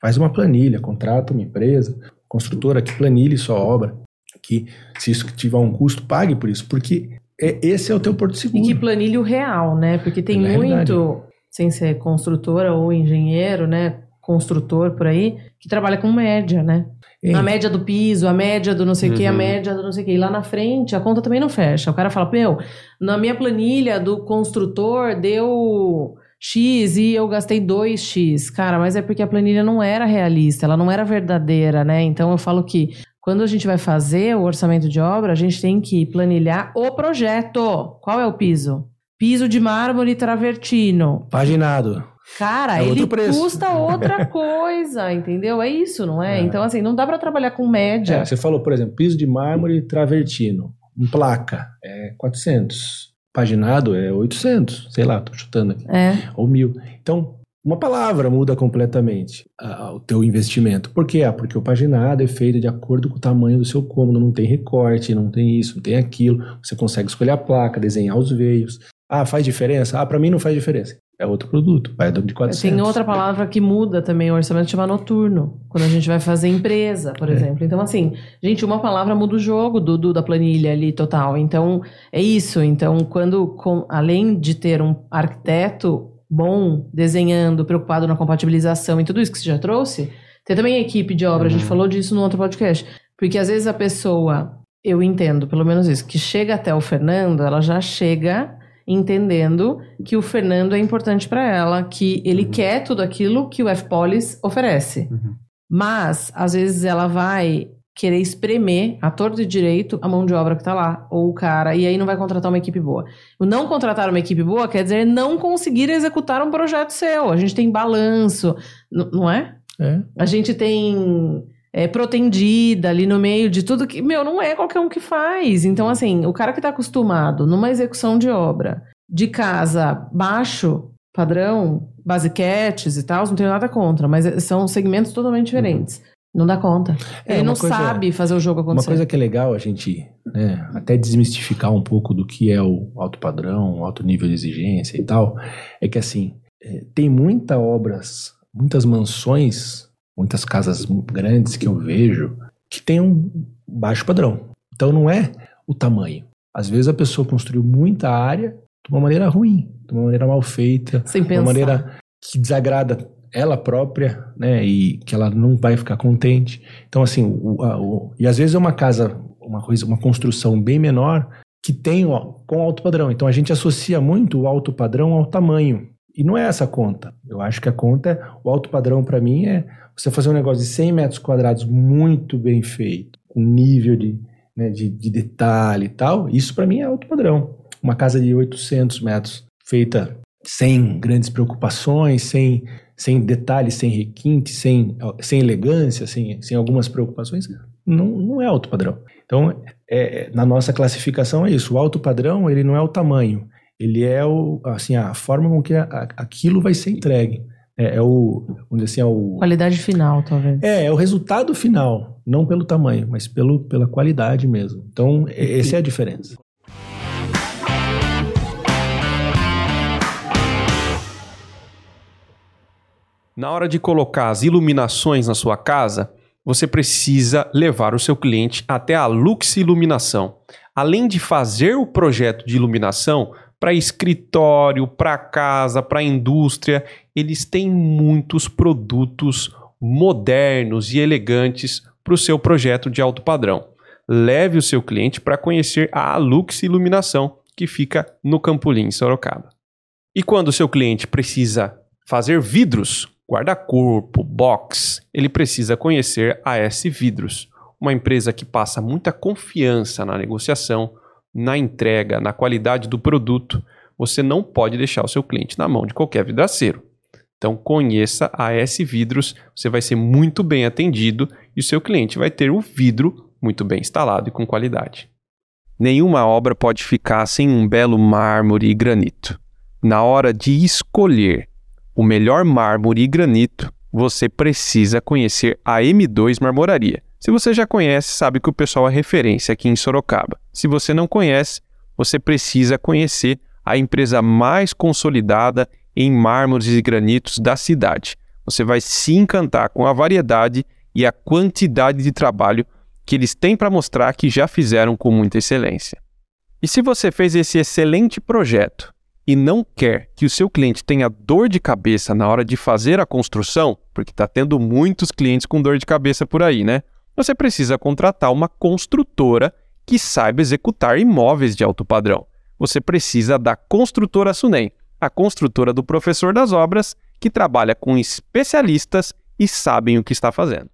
faz uma planilha, contrata uma empresa, construtora que planilhe sua obra, que se isso tiver um custo, pague por isso, porque é- esse é o teu porto E seguro. que planilha o real, né? Porque tem realidade. muito, sem ser construtora ou engenheiro, né? Construtor por aí, que trabalha com média, né? A média do piso, a média do não sei o que, a Uhum. média do não sei o que. E lá na frente, a conta também não fecha. O cara fala, meu, na minha planilha do construtor deu X e eu gastei 2X. Cara, mas é porque a planilha não era realista, ela não era verdadeira, né? Então eu falo que quando a gente vai fazer o orçamento de obra, a gente tem que planilhar o projeto. Qual é o piso? Piso de mármore travertino. Paginado. Cara, É ele preço. custa outra [LAUGHS] coisa, entendeu? É isso, não é? É. Então, assim, não dá pra trabalhar com média. É, você falou, por exemplo, piso de mármore travertino, em placa, é 400. Paginado é 800, sei lá, tô chutando aqui, É. ou mil. Então, uma palavra muda completamente o teu investimento. Por quê? Ah, porque o paginado é feito de acordo com o tamanho do seu cômodo, não tem recorte, não tem isso, não tem aquilo. Você consegue escolher a placa, desenhar os veios. Ah, faz diferença? Ah, para mim não faz diferença. É outro produto, vai de 400. Tem outra palavra que muda também o orçamento, chama noturno. Quando a gente vai fazer empresa, por É. exemplo. Então, assim, gente, uma palavra muda o jogo do, do- da planilha ali total. Então, é isso. Então, quando, com- além de ter um arquiteto bom, desenhando, preocupado na compatibilização e tudo isso que você já trouxe, Tem também equipe de obra, a gente Uhum. falou disso no outro podcast. Porque às vezes a pessoa, eu entendo, pelo menos isso, que chega até o Fernando, ela já chega entendendo que o Fernando é importante para ela, que ele quer tudo aquilo que o F-Polis oferece. Uhum. Mas, às vezes, ela vai querer espremer a torto e direito a mão de obra que tá lá, ou o cara, e aí não vai contratar uma equipe boa. O não contratar uma equipe boa quer dizer não conseguir executar um projeto seu. A gente tem balanço, não é? É. A gente tem é, protendida ali no meio de tudo que, meu, não é qualquer um que faz. Então, assim, o cara que tá acostumado numa execução de obra de casa baixo, padrão, basiquetes e tal, não tenho nada contra, mas são segmentos totalmente diferentes. Não dá conta. É, Ele uma não coisa- sabe fazer o jogo Uma acontecer. coisa que é legal a gente né, até desmistificar um pouco do que é o alto padrão, alto nível de exigência e tal, é que assim, é, tem muita obras, muitas mansões, muitas casas grandes que eu vejo que tem um baixo padrão. Então não é o tamanho. Às vezes a pessoa construiu muita área de uma maneira ruim, de uma maneira mal feita, Sem de pensar. uma maneira que desagrada ela própria, né, e que ela não vai ficar contente. Então, assim, o, a- o- e às vezes é uma casa, uma coisa, uma construção bem menor que tem ó, com alto padrão. Então a gente associa muito o alto padrão ao tamanho. E não é essa a conta. Eu acho que a conta é, o alto padrão para mim é você fazer um negócio de 100 metros quadrados muito bem feito, com nível de, né, de, de detalhe e tal. Isso para mim é alto padrão. Uma casa de 800 metros feita sem grandes preocupações, sem, sem detalhes, sem requinte, sem, sem elegância, sem, sem algumas preocupações, não, não é alto padrão. Então, é, na nossa classificação é isso. O alto padrão, ele não é o tamanho, ele é o, assim, a forma com que a- a- aquilo vai ser entregue. É, é o, vamos dizer assim, é o, Qualidade final, talvez. é, é o resultado final, não pelo tamanho, mas pelo, pela qualidade mesmo. Então, e- essa é a diferença. Na hora de colocar as iluminações na sua casa, você precisa levar o seu cliente até a Lux Iluminação. Além de fazer o projeto de iluminação para escritório, para casa, para indústria, eles têm muitos produtos modernos e elegantes para o seu projeto de alto padrão. Leve o seu cliente para conhecer a Lux Iluminação, que fica no Campolim, Sorocaba. E quando o seu cliente precisa fazer vidros, guarda-corpo, box, ele precisa conhecer a S Vidros, uma empresa que passa muita confiança na negociação, na entrega, na qualidade do produto. Você não pode deixar o seu cliente na mão de qualquer vidraceiro. Então conheça a S Vidros, você vai ser muito bem atendido e o seu cliente vai ter o vidro muito bem instalado e com qualidade. Nenhuma obra pode ficar sem um belo mármore e granito. Na hora de escolher o melhor mármore e granito, você precisa conhecer a M2 Marmoraria. Se você já conhece, sabe que o pessoal é referência aqui em Sorocaba. Se você não conhece, você precisa conhecer a empresa mais consolidada em mármores e granitos da cidade. Você vai se encantar com a variedade e a quantidade de trabalho que eles têm para mostrar que já fizeram com muita excelência. E se você fez esse excelente projeto e não quer que o seu cliente tenha dor de cabeça na hora de fazer a construção, porque está tendo muitos clientes com dor de cabeça por aí, né? Você precisa contratar uma construtora que saiba executar imóveis de alto padrão. Você precisa da Construtora Sunem, a construtora do professor das obras, que trabalha com especialistas e sabem o que está fazendo.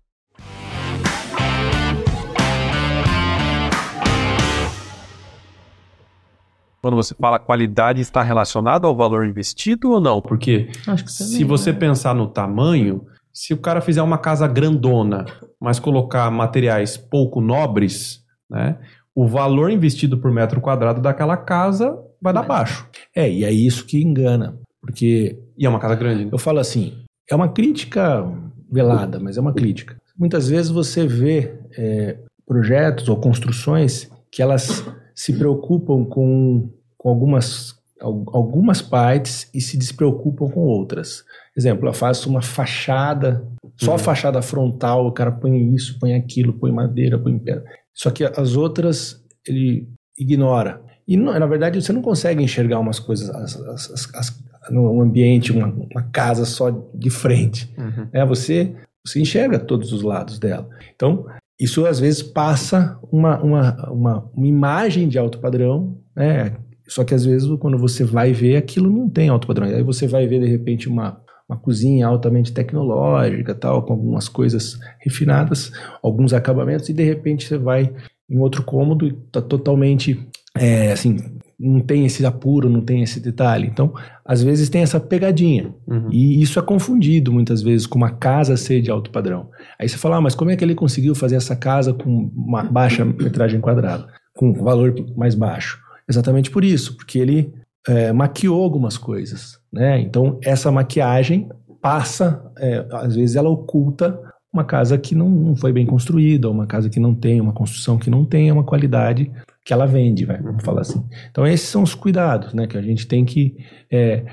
Quando você fala qualidade, está relacionado ao valor investido ou não? Porque Acho que Se você pensar no tamanho, se o cara fizer uma casa grandona, mas colocar materiais pouco nobres, né? O valor investido por metro quadrado daquela casa vai dar baixo. É, e é isso que engana. Porque E é uma casa grande. né? eu falo assim, é uma crítica velada, mas é uma crítica. Muitas vezes você vê é, projetos ou construções que elas se preocupam com, com algumas, al- algumas partes e se despreocupam com outras. Exemplo, eu faço uma fachada, só a Uhum. fachada frontal, o cara põe isso, põe aquilo, põe madeira, põe pedra. Só que as outras ele ignora. E não- na verdade você não consegue enxergar umas coisas, as, as, as, as, num ambiente, uma, uma casa só de frente. Uhum. É, você você enxerga todos os lados dela. Então, isso às vezes passa uma, uma, uma, uma imagem de alto padrão, né? Só que às vezes quando você vai ver, aquilo não tem alto padrão. Aí você vai ver de repente uma, uma cozinha altamente tecnológica, tal, com algumas coisas refinadas, alguns acabamentos, e de repente você vai em outro cômodo e está totalmente é, assim, não tem esse apuro, não tem esse detalhe. Então, às vezes tem essa pegadinha. Uhum. E isso é confundido muitas vezes com uma casa ser de alto padrão. Aí você fala, ah, mas como é que ele conseguiu fazer essa casa com uma baixa metragem quadrada, com valor mais baixo? Exatamente por isso, porque ele é, maquiou algumas coisas. Né? Então, essa maquiagem passa, é, às vezes ela oculta uma casa que não, não foi bem construída, uma casa que não tem, uma construção que não tem uma qualidade que ela vende, vai, vamos falar assim. Então esses são os cuidados, né, que a gente tem que é,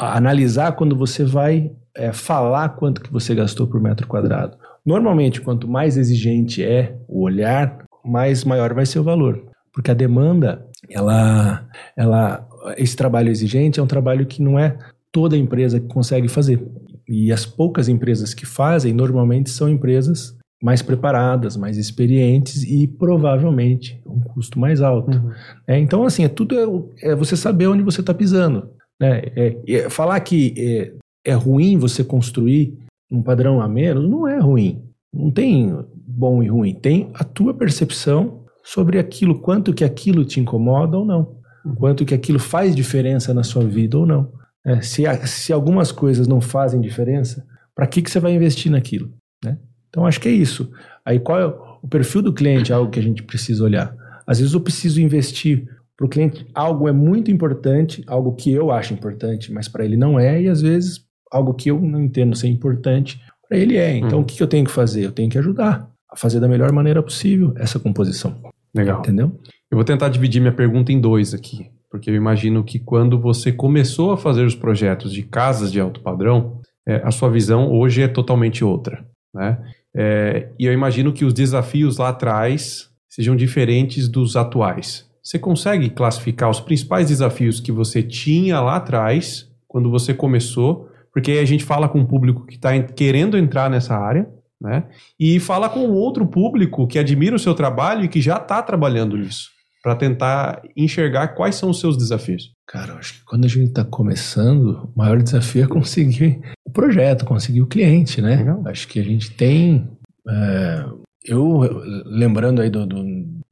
analisar quando você vai é, falar quanto que você gastou por metro quadrado. Normalmente, quanto mais exigente é o olhar, mais maior vai ser o valor, porque a demanda, ela, ela, esse trabalho exigente é um trabalho que não é toda empresa que consegue fazer. E as poucas empresas que fazem, normalmente são empresas mais preparadas, mais experientes e provavelmente um custo mais alto. Uhum. É, então, assim, é tudo é, é, você saber onde você está pisando. Né? É, é, falar que é, é ruim você construir um padrão a menos não é ruim. Não tem bom e ruim. Tem a tua percepção sobre aquilo, quanto que aquilo te incomoda ou não. Uhum. Quanto que aquilo faz diferença na sua vida ou não. É, se, se algumas coisas não fazem diferença, para que, que você vai investir naquilo? Né? Então, acho que é isso. Aí, qual é o perfil do cliente? É algo que a gente precisa olhar. Às vezes, eu preciso investir para o cliente algo é muito importante, algo que eu acho importante, mas para ele não é, e às vezes algo que eu não entendo ser importante, para ele é. Então, hum. o que, que eu tenho que fazer? Eu tenho que ajudar a fazer da melhor maneira possível essa composição. Legal. Entendeu? Eu vou tentar dividir minha pergunta em dois aqui, porque eu imagino que quando você começou a fazer os projetos de casas de alto padrão, é, a sua visão hoje é totalmente outra, né? É, e eu imagino que os desafios lá atrás sejam diferentes dos atuais. Você consegue classificar os principais desafios que você tinha lá atrás, quando você começou? Porque aí a gente fala com um público que está querendo entrar nessa área, né? E fala com outro público que admira o seu trabalho e que já está trabalhando nisso, para tentar enxergar quais são os seus desafios. Cara, eu acho que quando a gente está começando, o maior desafio é conseguir o projeto, conseguir o cliente, né? Legal. Acho que a gente tem. É, eu, lembrando aí do, do,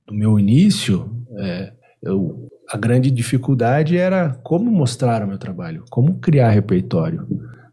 do meu início, é, eu, a grande dificuldade era como mostrar o meu trabalho, como criar repertório.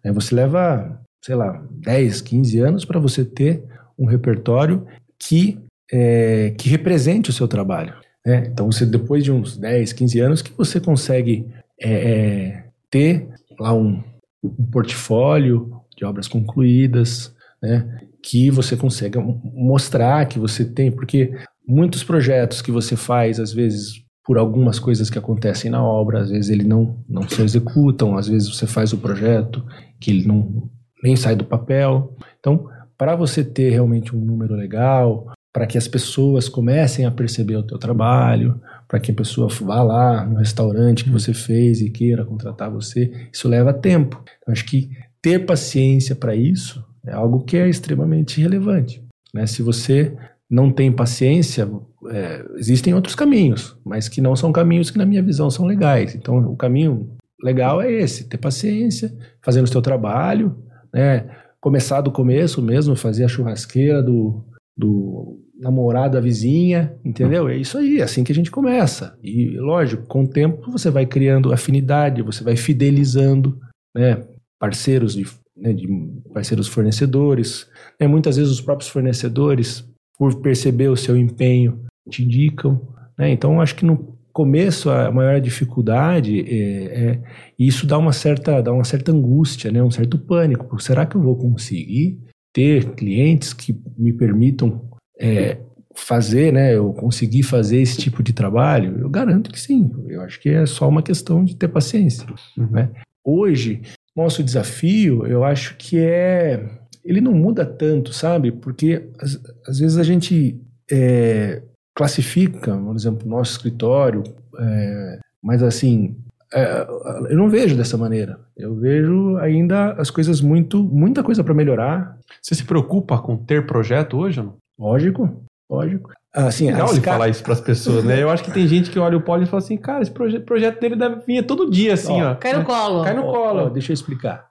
É, você leva, sei lá, 10, 15 anos para você ter um repertório que, é, que represente o seu trabalho. Né? Então, você, depois de uns 10, 15 anos, que você consegue é, é, ter lá um, um portfólio de obras concluídas, né? que você consiga mostrar que você tem, porque muitos projetos que você faz, às vezes, por algumas coisas que acontecem na obra, às vezes ele não, não se executam, às vezes você faz o projeto que ele não nem sai do papel. Então, para você ter realmente um número legal, para que as pessoas comecem a perceber o teu trabalho, para que a pessoa vá lá no restaurante que você fez e queira contratar você, isso leva tempo. Eu acho que ter paciência para isso é algo que é extremamente relevante. Né? Se você não tem paciência, é, existem outros caminhos, mas que não são caminhos que, na minha visão, são legais. Então, o caminho legal é esse: ter paciência, fazendo o seu trabalho, né? começar do começo mesmo, fazer a churrasqueira do, do namorado, a vizinha, entendeu? É isso aí, é assim que a gente começa. E, lógico, com o tempo você vai criando afinidade, você vai fidelizando, né? Parceiros de, né, de parceiros fornecedores. Né? Muitas vezes os próprios fornecedores, por perceber o seu empenho, te indicam. Né? Então, acho que no começo a maior dificuldade é, é isso dá uma certa dá uma certa angústia, né? Um certo pânico. Será que eu vou conseguir ter clientes que me permitam é, fazer, né, eu conseguir fazer esse tipo de trabalho, eu garanto que sim. Eu acho que é só uma questão de ter paciência. Uhum. Né? Hoje, nosso desafio, eu acho que é. Ele não muda tanto, sabe? Porque às, às vezes a gente é, classifica, por exemplo, nosso escritório, é, mas assim, é, eu não vejo dessa maneira. Eu vejo ainda as coisas muito, muita coisa para melhorar. Você se preocupa com ter projeto hoje não? Lógico, lógico. Assim, É legal as ele falar isso pras pessoas, né? Eu acho que tem gente que olha o Poli e fala assim, cara, esse proje- projeto dele deve vir todo dia, assim, ó. Cai no colo. Cai no Ó, colo. ó, deixa eu explicar.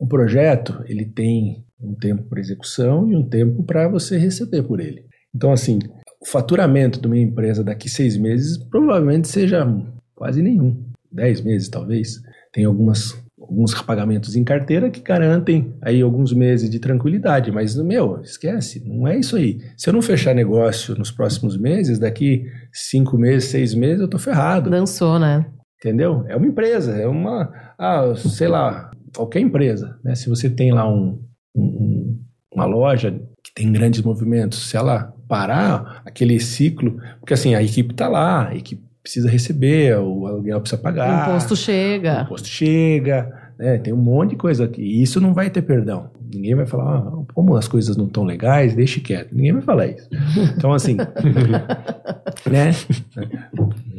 Um projeto, ele tem um tempo para execução e um tempo para você receber por ele. Então, assim, o faturamento de uma empresa daqui seis meses provavelmente seja quase nenhum. Dez meses, talvez. Tem algumas, alguns pagamentos em carteira que garantem aí alguns meses de tranquilidade. Mas, meu, esquece, não é isso aí. Se eu não fechar negócio nos próximos meses, daqui cinco meses, seis meses, eu tô ferrado. Dançou, né? Entendeu? É uma empresa, é uma, ah, sei lá, qualquer empresa, né? Se você tem lá um, um- um- uma loja que tem grandes movimentos, se ela parar aquele ciclo, porque assim, a equipe tá lá, a equipe precisa receber, o aluguel precisa O pagar, imposto o chega. imposto chega, né? Tem um monte de coisa aqui, e isso não vai ter perdão. Ninguém vai falar, ah, como as coisas não estão legais, deixe quieto. Ninguém vai falar isso. Então, assim, [LAUGHS] né?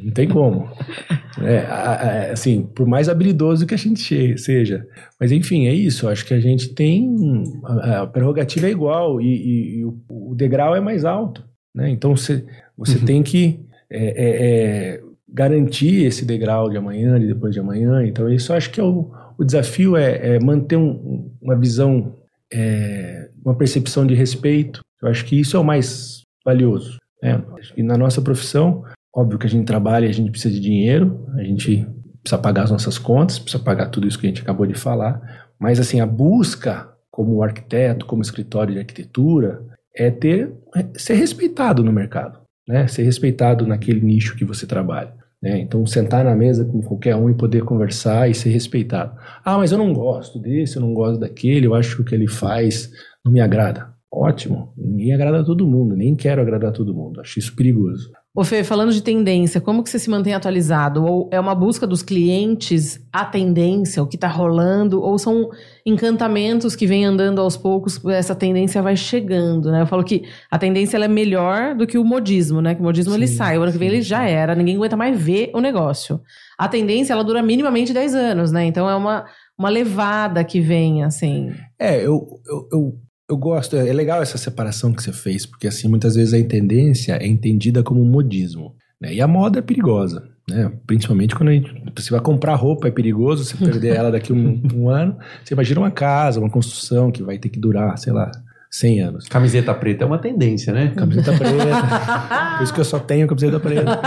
Não tem como. É, assim, por mais habilidoso que a gente seja. Mas, enfim, é isso. Acho que a gente tem. A, a prerrogativa é igual e, e- e o, o degrau é mais alto. Né? Então, você, você Uhum. tem que é, é, é, garantir esse degrau de amanhã, de depois de amanhã. Então, isso acho que é o, o desafio é, é manter um- uma visão, é, uma percepção de respeito. Eu acho que isso é o mais valioso. né? Que na nossa profissão, óbvio que a gente trabalha e a gente precisa de dinheiro, a gente precisa pagar as nossas contas, precisa pagar tudo isso que a gente acabou de falar, mas assim, a busca como arquiteto, como escritório de arquitetura, é ter é ser respeitado no mercado, né? Ser respeitado naquele nicho que você trabalha. Né? Então, sentar na mesa com qualquer um e poder conversar e ser respeitado. Ah, mas eu não gosto desse, eu não gosto daquele, eu acho que o que ele faz não me agrada. Ótimo, ninguém agrada a todo mundo, nem quero agradar a todo mundo, acho isso perigoso. Ô Fê, falando de tendência, como que você se mantém atualizado? Ou é uma busca dos clientes a tendência, o que está rolando? Ou são encantamentos que vêm andando aos poucos, essa tendência vai chegando, né? Eu falo que a tendência é melhor do que o modismo, né? Que o modismo ele Sim, sai, o ano que vem sim, ele já era, ninguém aguenta mais ver o negócio. A tendência, ela dura minimamente 10 anos, né? Então é uma, uma levada que vem, assim. É, eu, eu, eu, eu gosto, é legal essa separação que você fez, porque assim, muitas vezes a tendência é entendida como modismo, né? E a moda é perigosa, né? Principalmente quando a gente, você vai comprar roupa, é perigoso, você perder ela daqui um, [LAUGHS] um ano, você imagina uma casa, uma construção que vai ter que durar, sei lá, 100 anos. Camiseta preta é uma tendência, né? Camiseta [LAUGHS] preta. Por isso que eu só tenho camiseta preta.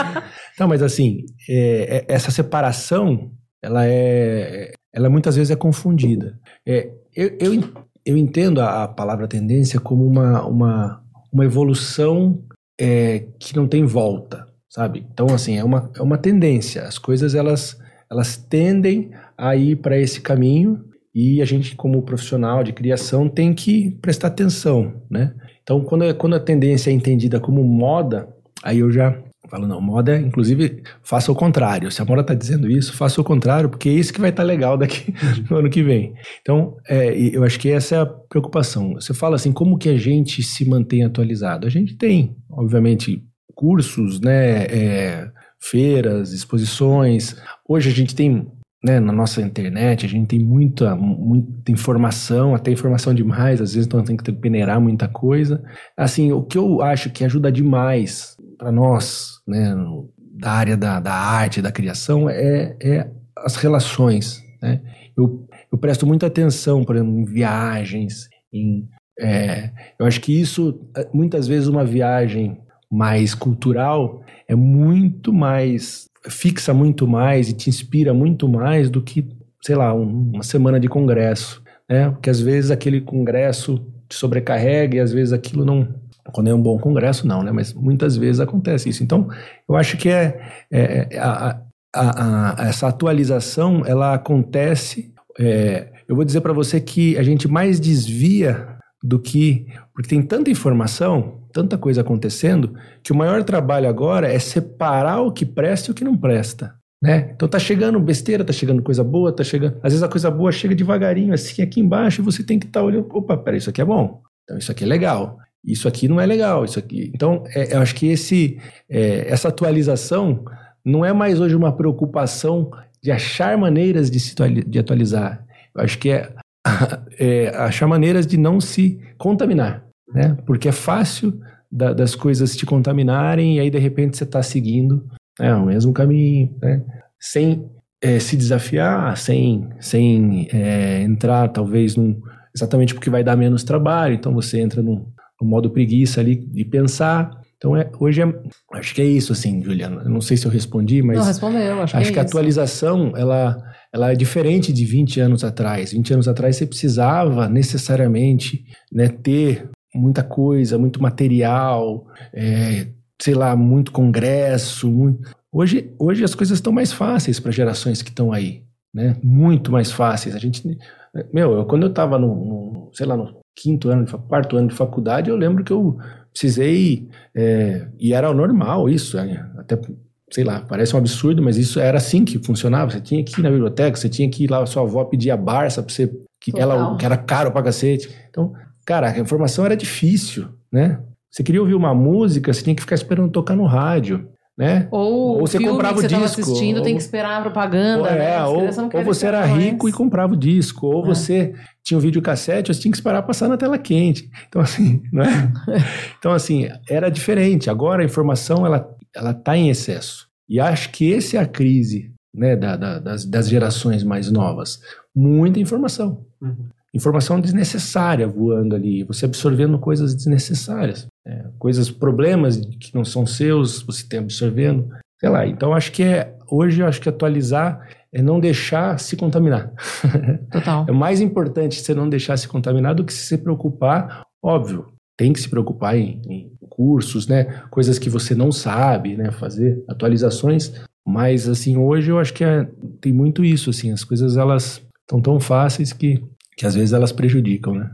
Não, mas assim, é, é- essa separação, ela é, ela muitas vezes é confundida. É, eu, eu, eu entendo a, a palavra tendência como uma, uma, uma evolução é, que não tem volta, sabe? Então, assim, é uma, é uma tendência. As coisas, elas, elas tendem a ir para esse caminho e a gente, como profissional de criação, tem que prestar atenção, né? Então, quando, quando a tendência é entendida como moda, aí eu já falo, não, moda, inclusive, faça o contrário. Se a moda está dizendo isso, faça o contrário, porque é isso que vai estar legal daqui [LAUGHS] no ano que vem. Então, é, eu acho que essa é a preocupação. Você fala assim, como que a gente se mantém atualizado? A gente tem, obviamente, cursos, né, é, feiras, exposições. Hoje a gente tem né, na nossa internet, a gente tem muita, muita informação, até informação demais, às vezes então tem que peneirar muita coisa. Assim, o que eu acho que ajuda demais para nós, né, da área da, da arte, da criação, é, é as relações, né? Eu, eu presto muita atenção, por exemplo, em viagens, em... é, eu acho que isso, muitas vezes uma viagem mais cultural é muito mais fixa muito mais e te inspira muito mais do que, sei lá, um- uma semana de congresso, né? Porque às vezes aquele congresso te sobrecarrega e às vezes aquilo não, quando é um bom congresso não, né? Mas muitas vezes acontece isso. Então, eu acho que é, é- é- a- a- a- essa atualização ela acontece. é, eu vou dizer para você que a gente mais desvia do que porque tem tanta informação, tanta coisa acontecendo que o maior trabalho agora é separar o que presta e o que não presta. Né? Então tá chegando besteira, tá chegando coisa boa, tá chegando. Às vezes a coisa boa chega devagarinho, assim, aqui embaixo, e você tem que estar olhando. Opa, peraí, isso aqui é bom. Então isso aqui é legal. Isso aqui não é legal. Isso aqui. Então, é, eu acho que esse, é, essa atualização não é mais hoje uma preocupação de achar maneiras de se de atualizar. Eu acho que é, [LAUGHS] é achar maneiras de não se contaminar, né? Porque é fácil da, das coisas te contaminarem e aí de repente você está seguindo né, o mesmo caminho, né? Sem é, se desafiar, sem, sem é, entrar talvez num, exatamente porque vai dar menos trabalho, então você entra num, num modo preguiça ali de pensar. Então, é, hoje é, acho que é isso, assim, Juliana. Eu não sei se eu respondi, mas. Não, respondeu, acho, acho que, que é a atualização, ela, ela é diferente de 20 anos atrás. 20 anos atrás você precisava necessariamente né, ter muita coisa, muito material, é, sei lá, muito congresso. Muito... Hoje, hoje as coisas estão mais fáceis para gerações que estão aí, né? Muito mais fáceis. A gente, meu, eu, quando eu estava no, no, sei lá, no quinto ano, quarto ano de faculdade, eu lembro que eu precisei, é, e era normal isso, é, até, sei lá, parece um absurdo, mas isso era assim que funcionava, você tinha que ir na biblioteca, você tinha que ir lá, a sua avó pedir a Barça pra você, que, ela, que era caro pra cacete, então, cara, a informação era difícil, né? Você queria ouvir uma música, você tinha que ficar esperando tocar no rádio né? Ou, ou você comprava o disco, assistindo ou, tem que esperar a propaganda, ou, né? É, ou, ou você era rico e comprava o disco, ou é. você tinha um videocassete, você tinha que esperar passar na tela quente. Então assim, [LAUGHS] né? então assim, era diferente. Agora a informação ela ela tá em excesso. E acho que essa é a crise, né, da, da, das, das gerações mais novas. Muita informação. Uhum informação desnecessária voando ali, você absorvendo coisas desnecessárias, é, coisas, problemas que não são seus, você tem absorvendo, sei lá. Então acho que é hoje eu acho que atualizar é não deixar se contaminar. [LAUGHS] Total. é mais importante você não deixar se contaminar do que se preocupar, óbvio. Tem que se preocupar em, em cursos, né? Coisas que você não sabe, né? Fazer atualizações. Mas assim, hoje eu acho que é, tem muito isso, assim, as coisas elas estão tão fáceis que que às vezes elas prejudicam, né?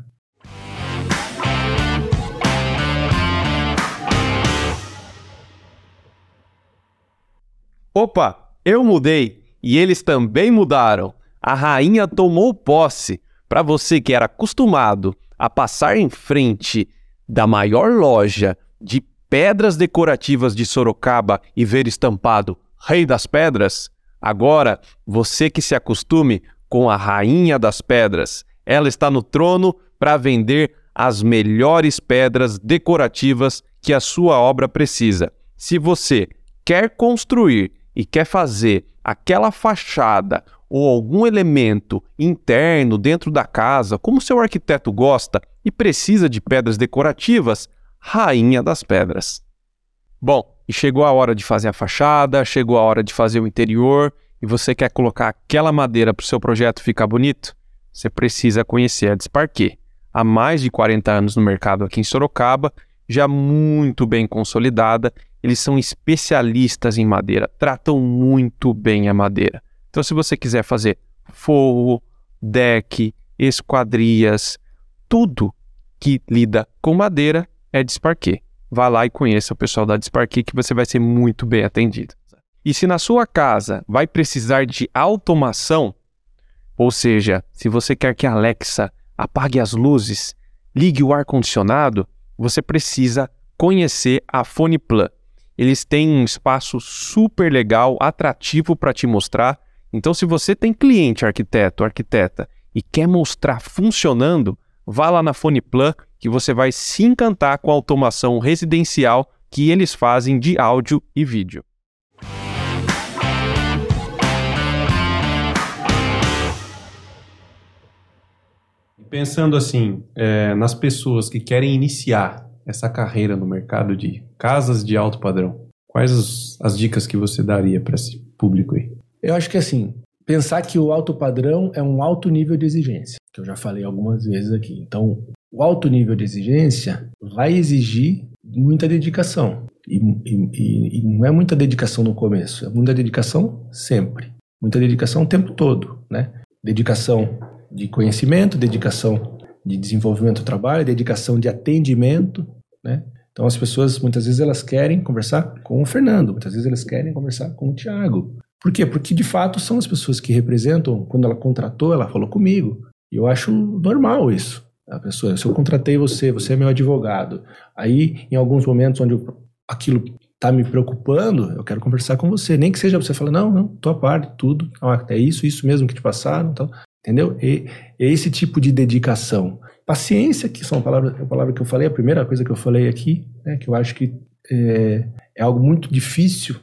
Opa, eu mudei e eles também mudaram. A rainha tomou posse. Para você que era acostumado a passar em frente da maior loja de pedras decorativas de Sorocaba e ver estampado Rei das Pedras, agora você que se acostume com a Rainha das Pedras. Ela está no trono para vender as melhores pedras decorativas que a sua obra precisa. Se você quer construir e quer fazer aquela fachada ou algum elemento interno dentro da casa, como seu arquiteto gosta e precisa de pedras decorativas, rainha das pedras. Bom, e chegou a hora de fazer a fachada, chegou a hora de fazer o interior e você quer colocar aquela madeira para o seu projeto ficar bonito? Você precisa conhecer a Desparquet. Há mais de 40 anos no mercado aqui em Sorocaba, já muito bem consolidada, eles são especialistas em madeira, tratam muito bem a madeira. Então, se você quiser fazer forro, deck, esquadrias, tudo que lida com madeira é Desparquet. Vá lá e conheça o pessoal da Desparquet que você vai ser muito bem atendido. E se na sua casa vai precisar de automação, ou seja, se você quer que a Alexa apague as luzes, ligue o ar-condicionado, você precisa conhecer a PhonePlus. Eles têm um espaço super legal, atrativo para te mostrar. Então, se você tem cliente arquiteto, arquiteta e quer mostrar funcionando, vá lá na PhonePlus que você vai se encantar com a automação residencial que eles fazem de áudio e vídeo. Pensando assim, é, nas pessoas que querem iniciar essa carreira no mercado de casas de alto padrão, quais as, as dicas que você daria para esse público aí? Eu acho que assim, pensar que o alto padrão é um alto nível de exigência, que eu já falei algumas vezes aqui. Então, o alto nível de exigência vai exigir muita dedicação. E, e, e, não é muita dedicação no começo, é muita dedicação sempre. Muita dedicação o tempo todo, né? Dedicação de conhecimento, dedicação de desenvolvimento do trabalho, dedicação de atendimento, né? Então as pessoas muitas vezes elas querem conversar com o Fernando, muitas vezes elas querem conversar com o Tiago. Por quê? Porque de fato são as pessoas que representam, quando ela contratou, ela falou comigo. E eu acho normal isso. A pessoa, se eu contratei você, você é meu advogado. Aí, em alguns momentos onde eu, aquilo tá me preocupando, eu quero conversar com você. Nem que seja você falar, não, não, tô a par de tudo. é isso, isso mesmo que te passaram. Então, entendeu? E, esse tipo de dedicação. Paciência, que são palavras, a palavra que eu falei, a primeira coisa que eu falei aqui, né, que eu acho que é, é algo muito difícil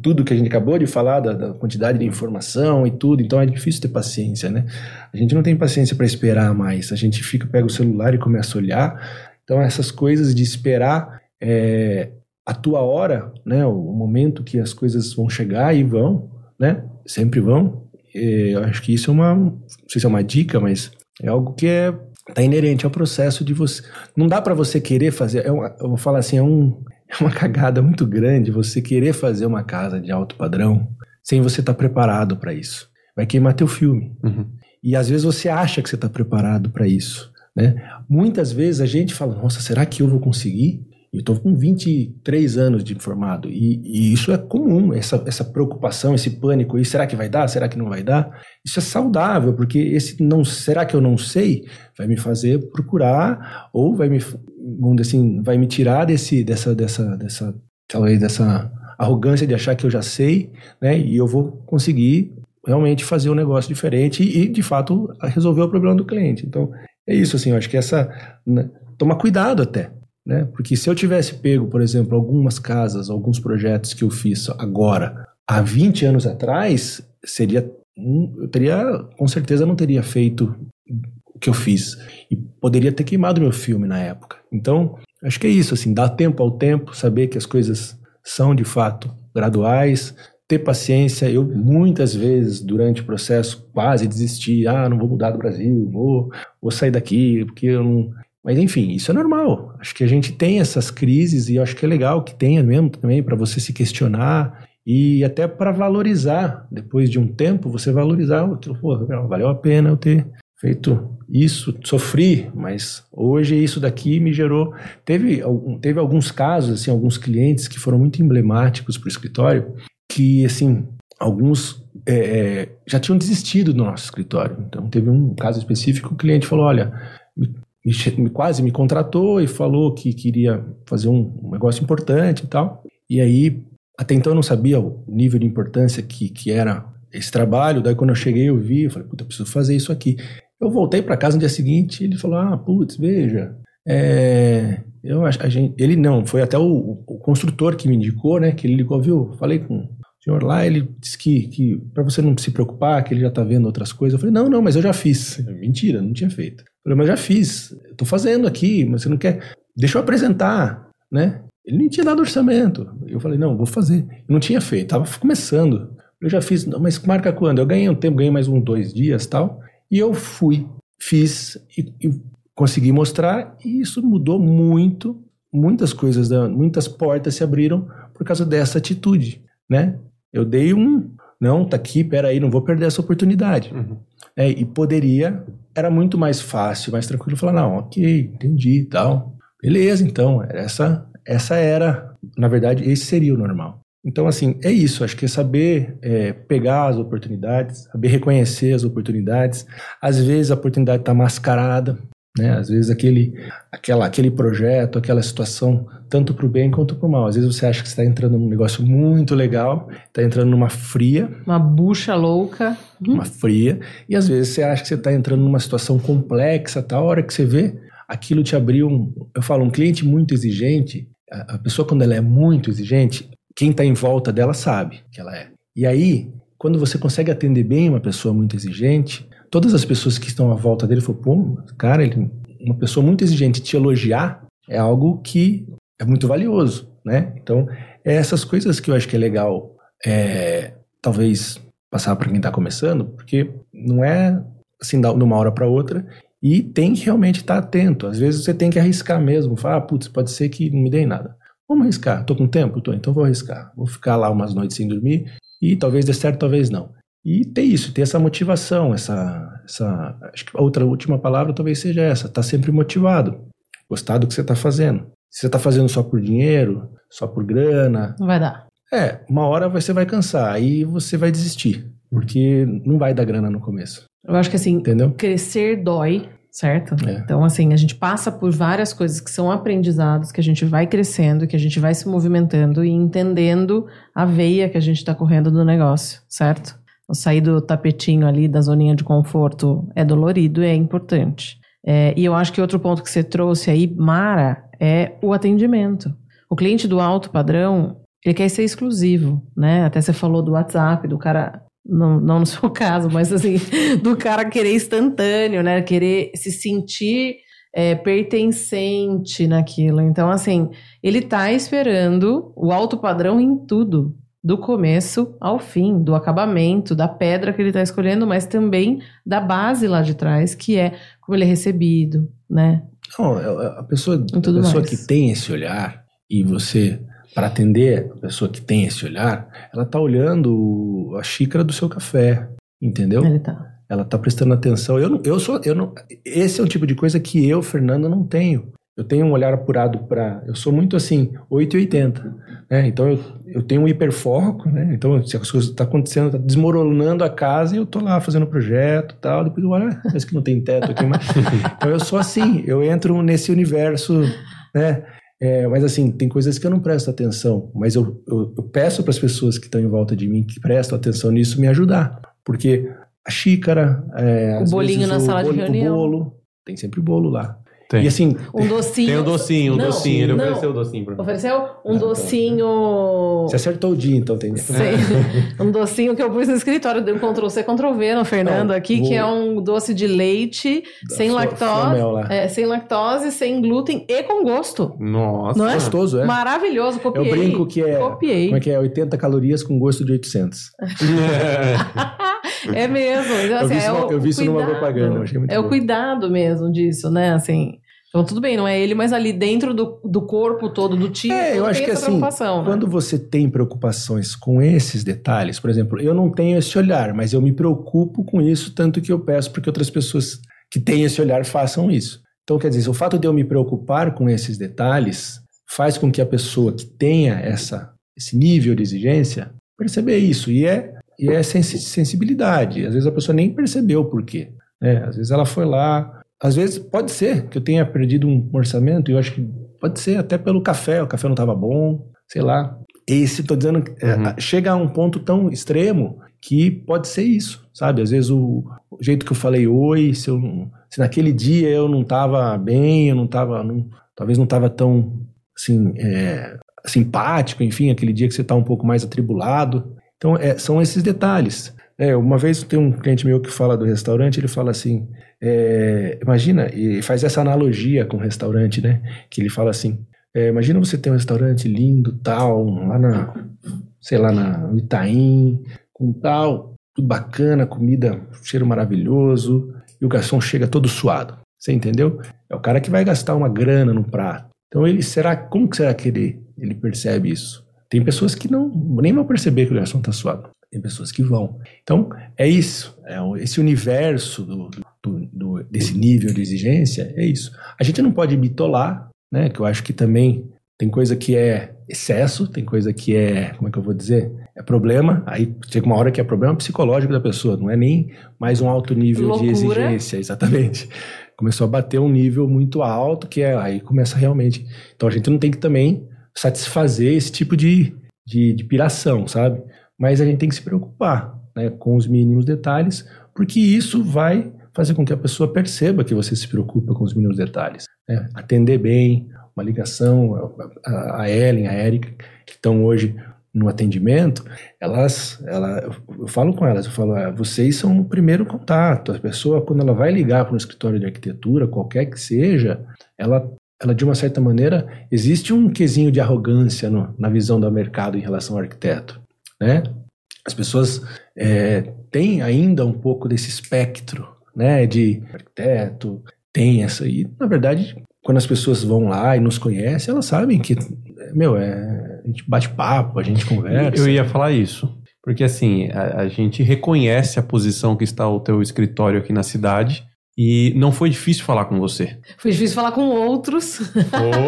tudo que a gente acabou de falar, da, da, quantidade de informação e tudo, então é difícil ter paciência, né? A gente não tem paciência para esperar mais, a gente fica, pega o celular e começa a olhar. Então, essas coisas de esperar é, a tua hora, né? O momento que as coisas vão chegar e vão, né? Sempre vão. E eu acho que isso é uma, não sei se é uma dica, mas é algo que é tá inerente ao processo de você. Não dá para você querer fazer. É uma, eu vou falar assim, é um é uma [LAUGHS] cagada muito grande você querer fazer uma casa de alto padrão sem você estar tá preparado para isso. Vai queimar teu filme. Uhum. E às vezes você acha que você está preparado para isso. Né? Muitas vezes a gente fala: Nossa, será que eu vou conseguir? Eu estou com 23 anos de formado e, e, isso é comum, essa, essa preocupação, esse pânico. E será que vai dar? Será que não vai dar? Isso é saudável, porque esse não será que eu não sei vai me fazer procurar ou vai me, vamos dizer assim, vai me tirar desse, dessa, dessa, dessa, talvez dessa arrogância de achar que eu já sei, né? E eu vou conseguir realmente fazer um negócio diferente e, de fato, resolver o problema do cliente. Então, é isso, assim, eu acho que essa. Né, tomar cuidado até né? Porque se eu tivesse pego, por exemplo, algumas casas, alguns projetos que eu fiz agora, há 20 anos atrás, seria eu teria, com certeza não teria feito o que eu fiz e poderia ter queimado meu filme na época. Então, acho que é isso, assim, dar tempo ao tempo, saber que as coisas são de fato graduais, ter paciência. Eu muitas vezes durante o processo quase desisti, ah, não vou mudar do Brasil, vou, vou sair daqui porque eu não mas enfim, isso é normal. Acho que a gente tem essas crises e acho que é legal que tenha mesmo também para você se questionar e até para valorizar. Depois de um tempo, você valorizar, pô, valeu a pena eu ter feito isso, sofri, mas hoje isso daqui me gerou. Teve, teve alguns casos, assim, alguns clientes que foram muito emblemáticos para o escritório, que assim, alguns é, é, já tinham desistido do nosso escritório. Então teve um caso específico, o cliente falou: olha, me, quase me contratou e falou que queria fazer um, um, negócio importante e tal. E aí, até então eu não sabia o nível de importância que, que era esse trabalho. Daí quando eu cheguei, eu vi, eu falei, puta, eu preciso fazer isso aqui. Eu voltei para casa no dia seguinte, ele falou, ah, putz, veja, é, eu a gente, ele não, foi até o, o, construtor que me indicou, né, que ele ligou, viu, falei com o senhor lá, ele disse que, que para você não se preocupar, que ele já tá vendo outras coisas. Eu falei, não, não, mas eu já fiz. Mentira, não tinha feito. Falei, mas já fiz, estou fazendo aqui, mas você não quer. Deixa eu apresentar, né? Ele nem tinha dado orçamento. Eu falei, não, vou fazer. Eu não tinha feito, estava começando. Eu já fiz, mas marca quando? Eu ganhei um tempo, ganhei mais uns dois dias tal. E eu fui, fiz e, e consegui mostrar, e isso mudou muito. Muitas coisas, muitas portas se abriram por causa dessa atitude, né? Eu dei um, não, tá aqui, peraí, não vou perder essa oportunidade. Uhum. É, e poderia, era muito mais fácil, mais tranquilo falar, não, ok, entendi e tal. Beleza, então, essa, essa era, na verdade, esse seria o normal. Então, assim, é isso. Acho que é saber é, pegar as oportunidades, saber reconhecer as oportunidades. Às vezes a oportunidade está mascarada, né? Às vezes aquele, aquela, aquele projeto, aquela situação, tanto para o bem quanto para o mal. Às vezes você acha que está entrando num negócio muito legal, está entrando numa fria. Uma bucha louca. Uma fria. E às vezes você acha que você está entrando numa situação complexa, tal. A hora que você vê, aquilo te abriu um. Eu falo, um cliente muito exigente, a, a pessoa quando ela é muito exigente, quem está em volta dela sabe que ela é. E aí, quando você consegue atender bem uma pessoa muito exigente, todas as pessoas que estão à volta dele falam, pô, cara, ele, uma pessoa muito exigente te elogiar é algo que é muito valioso, né? Então, é essas coisas que eu acho que é legal, é, talvez passar para quem está começando, porque não é assim de uma hora para outra e tem que realmente estar tá atento. Às vezes você tem que arriscar mesmo, falar, ah, putz, pode ser que não me dê nada. Vamos arriscar. Tô com tempo? Tô, então vou arriscar. Vou ficar lá umas noites sem dormir e talvez dê certo, talvez não. E ter isso, ter essa motivação, essa, essa. Acho que a outra última palavra talvez seja essa: tá sempre motivado, gostar do que você está fazendo. Se você está fazendo só por dinheiro, só por grana. Não vai dar. É, uma hora você vai cansar, aí você vai desistir, porque não vai dar grana no começo. Eu acho que assim, Entendeu? crescer dói, certo? É. Então, assim, a gente passa por várias coisas que são aprendizados, que a gente vai crescendo, que a gente vai se movimentando e entendendo a veia que a gente está correndo do negócio, certo? Sair do tapetinho ali, da zoninha de conforto, é dolorido e é importante. É, e eu acho que outro ponto que você trouxe aí, Mara, é o atendimento. O cliente do alto padrão, ele quer ser exclusivo, né? Até você falou do WhatsApp, do cara não, não no seu [LAUGHS] caso, mas assim, do cara querer instantâneo, né? Querer se sentir é, pertencente naquilo. Então, assim, ele tá esperando o alto padrão em tudo, do começo ao fim, do acabamento, da pedra que ele está escolhendo, mas também da base lá de trás, que é como ele é recebido, né? Não, é, é, a pessoa, a pessoa que tem esse olhar e você para atender a pessoa que tem esse olhar, ela tá olhando a xícara do seu café, entendeu? Ele tá. Ela tá prestando atenção. Eu eu sou, eu não. Esse é o tipo de coisa que eu, Fernanda, não tenho. Eu tenho um olhar apurado para. Eu sou muito assim, 880. Né? Então eu, eu tenho um hiperfoco, né? Então, se as coisas estão tá acontecendo, tá desmoronando a casa, e eu tô lá fazendo projeto tal. Depois eu olho, ah, parece que não tem teto aqui, mas. [LAUGHS] então eu sou assim, eu entro nesse universo, né? É, mas assim, tem coisas que eu não presto atenção, mas eu, eu, eu peço para as pessoas que estão em volta de mim que prestam atenção nisso me ajudar. Porque a xícara, é, o bolinho na sala bolo, de reunião. O bolo, tem sempre bolo lá. Tem. E assim. Um docinho. Tem o um docinho, um não, docinho. Ele não. ofereceu o docinho pra mim. Ofereceu um ah, docinho. Você acertou o dia, então tem. Sei. [LAUGHS] um docinho que eu pus no escritório, deu um Ctrl C, Ctrl V no Fernando não, aqui, vou... que é um doce de leite, da sem lactose. É, sem lactose, sem glúten e com gosto. Nossa. Não é? Gostoso, é? Maravilhoso, copiei. Eu brinco que é. Copiei. Como é que é? 80 calorias com gosto de 800. [LAUGHS] é mesmo. Então, assim, eu vi isso, é eu vi isso numa propaganda. é bom. o cuidado mesmo disso, né? Assim. Então, tudo bem, não é ele, mas ali dentro do, do corpo todo, do time, é, eu acho que assim, né? quando você tem preocupações com esses detalhes, por exemplo, eu não tenho esse olhar, mas eu me preocupo com isso, tanto que eu peço para que outras pessoas que têm esse olhar façam isso. Então, quer dizer, o fato de eu me preocupar com esses detalhes faz com que a pessoa que tenha essa, esse nível de exigência perceber isso. E é, e é sensibilidade. Às vezes a pessoa nem percebeu o porquê. Né? Às vezes ela foi lá, às vezes pode ser que eu tenha perdido um orçamento, e eu acho que pode ser até pelo café, o café não estava bom, sei lá. Esse, tô dizendo, é, uhum. chega a um ponto tão extremo que pode ser isso, sabe? Às vezes o, o jeito que eu falei oi, se, eu, se naquele dia eu não estava bem, eu não estava, talvez não estava tão, assim, é, simpático, enfim, aquele dia que você está um pouco mais atribulado. Então, é, são esses detalhes. É, uma vez tem um cliente meu que fala do restaurante, ele fala assim, é, imagina, e faz essa analogia com o restaurante, né? Que ele fala assim: é, imagina você ter um restaurante lindo, tal, lá na, sei lá, na Itaim, com tal, tudo bacana, comida, cheiro maravilhoso, e o garçom chega todo suado. Você entendeu? É o cara que vai gastar uma grana no prato. Então ele será, como que será que ele, ele percebe isso? Tem pessoas que não nem vão perceber que o garçom está suado. Tem pessoas que vão. Então, é isso. É esse universo do, do, do, desse nível de exigência, é isso. A gente não pode bitolar, né? Que eu acho que também tem coisa que é excesso, tem coisa que é, como é que eu vou dizer? É problema. Aí chega uma hora que é problema psicológico da pessoa, não é nem mais um alto nível Loucura. de exigência, exatamente. Começou a bater um nível muito alto, que é aí começa realmente. Então a gente não tem que também satisfazer esse tipo de, de, de piração, sabe? mas a gente tem que se preocupar né, com os mínimos detalhes, porque isso vai fazer com que a pessoa perceba que você se preocupa com os mínimos detalhes. Né? Atender bem, uma ligação, a, Ellen, a Erika, que estão hoje no atendimento, elas, ela, eu falo com elas, eu falo, ah, vocês são o primeiro contato. A pessoa, quando ela vai ligar para um escritório de arquitetura, qualquer que seja, ela, ela de uma certa maneira, existe um quesinho de arrogância no, na visão do mercado em relação ao arquiteto né? As pessoas é, têm ainda um pouco desse espectro, né? De arquiteto, tem essa aí. Na verdade, quando as pessoas vão lá e nos conhecem, elas sabem que, meu, é, a gente bate papo, a gente conversa. Eu ia falar isso. Porque assim, a, a gente reconhece a posição que está o teu escritório aqui na cidade e não foi difícil falar com você. Foi difícil falar com outros.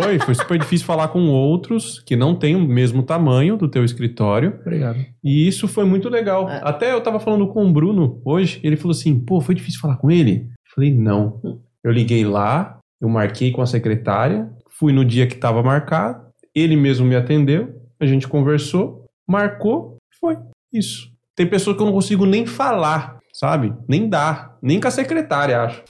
Foi, foi super difícil falar com outros que não têm o mesmo tamanho do teu escritório. Obrigado. E isso foi muito legal. É. Até eu tava falando com o Bruno hoje, ele falou assim: pô, foi difícil falar com ele? Eu falei, não. Eu liguei lá, eu marquei com a secretária, fui no dia que estava marcado, ele mesmo me atendeu, a gente conversou, marcou, foi. Isso. Tem pessoas que eu não consigo nem falar, sabe? Nem dar. Nem com a secretária, acho.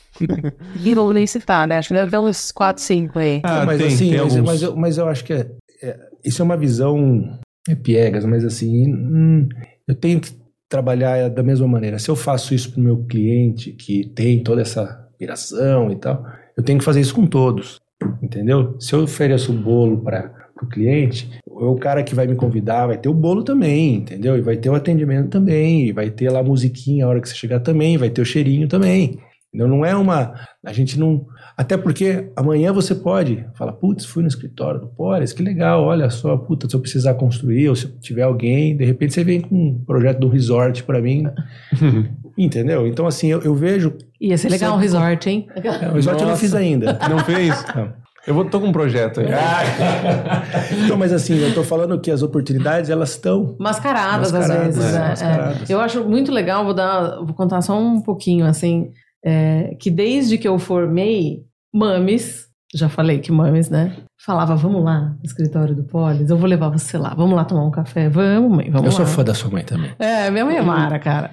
E vou nem citar, né? Acho que deve ter uns 4, 5 aí. Ah, mas tem, assim, tem mas, mas eu, mas eu acho que é, é- isso é uma visão é piegas, mas assim, hum, eu tenho que trabalhar da mesma maneira. Se eu faço isso para o meu cliente, que tem toda essa piração e tal, eu tenho que fazer isso com todos, entendeu? Se eu ofereço o bolo para o cliente, o cara que vai me convidar vai ter o bolo também, entendeu? E vai ter o atendimento também, e vai ter lá a musiquinha a hora que você chegar também, vai ter o cheirinho também. Entendeu? Não é uma. A gente não. Até porque amanhã você pode falar, putz, fui no escritório do Polis, que legal, olha só, puta, se eu precisar construir, ou se tiver alguém, de repente você vem com um projeto do resort para mim. [LAUGHS] Entendeu? Então, assim, eu, eu vejo. Ia ser legal um Sabe- resort, hein? É, o resort eu não Nossa. fiz ainda. Não fez? Não. Eu vou, tô com um projeto aí. [LAUGHS] então, mas assim, eu tô falando que as oportunidades, elas estão. Mascaradas, Mascaradas, às vezes. é, né? mascaradas. É. Eu acho muito legal, vou dar, vou contar só um pouquinho, assim, é, que desde que eu formei, Mames, já falei que Mames, né? Falava, vamos lá no escritório do Polis, eu vou levar você lá, vamos lá tomar um café, vamos, mãe, vamos eu lá. sou fã da sua mãe também. É, minha mãe é Mara, cara.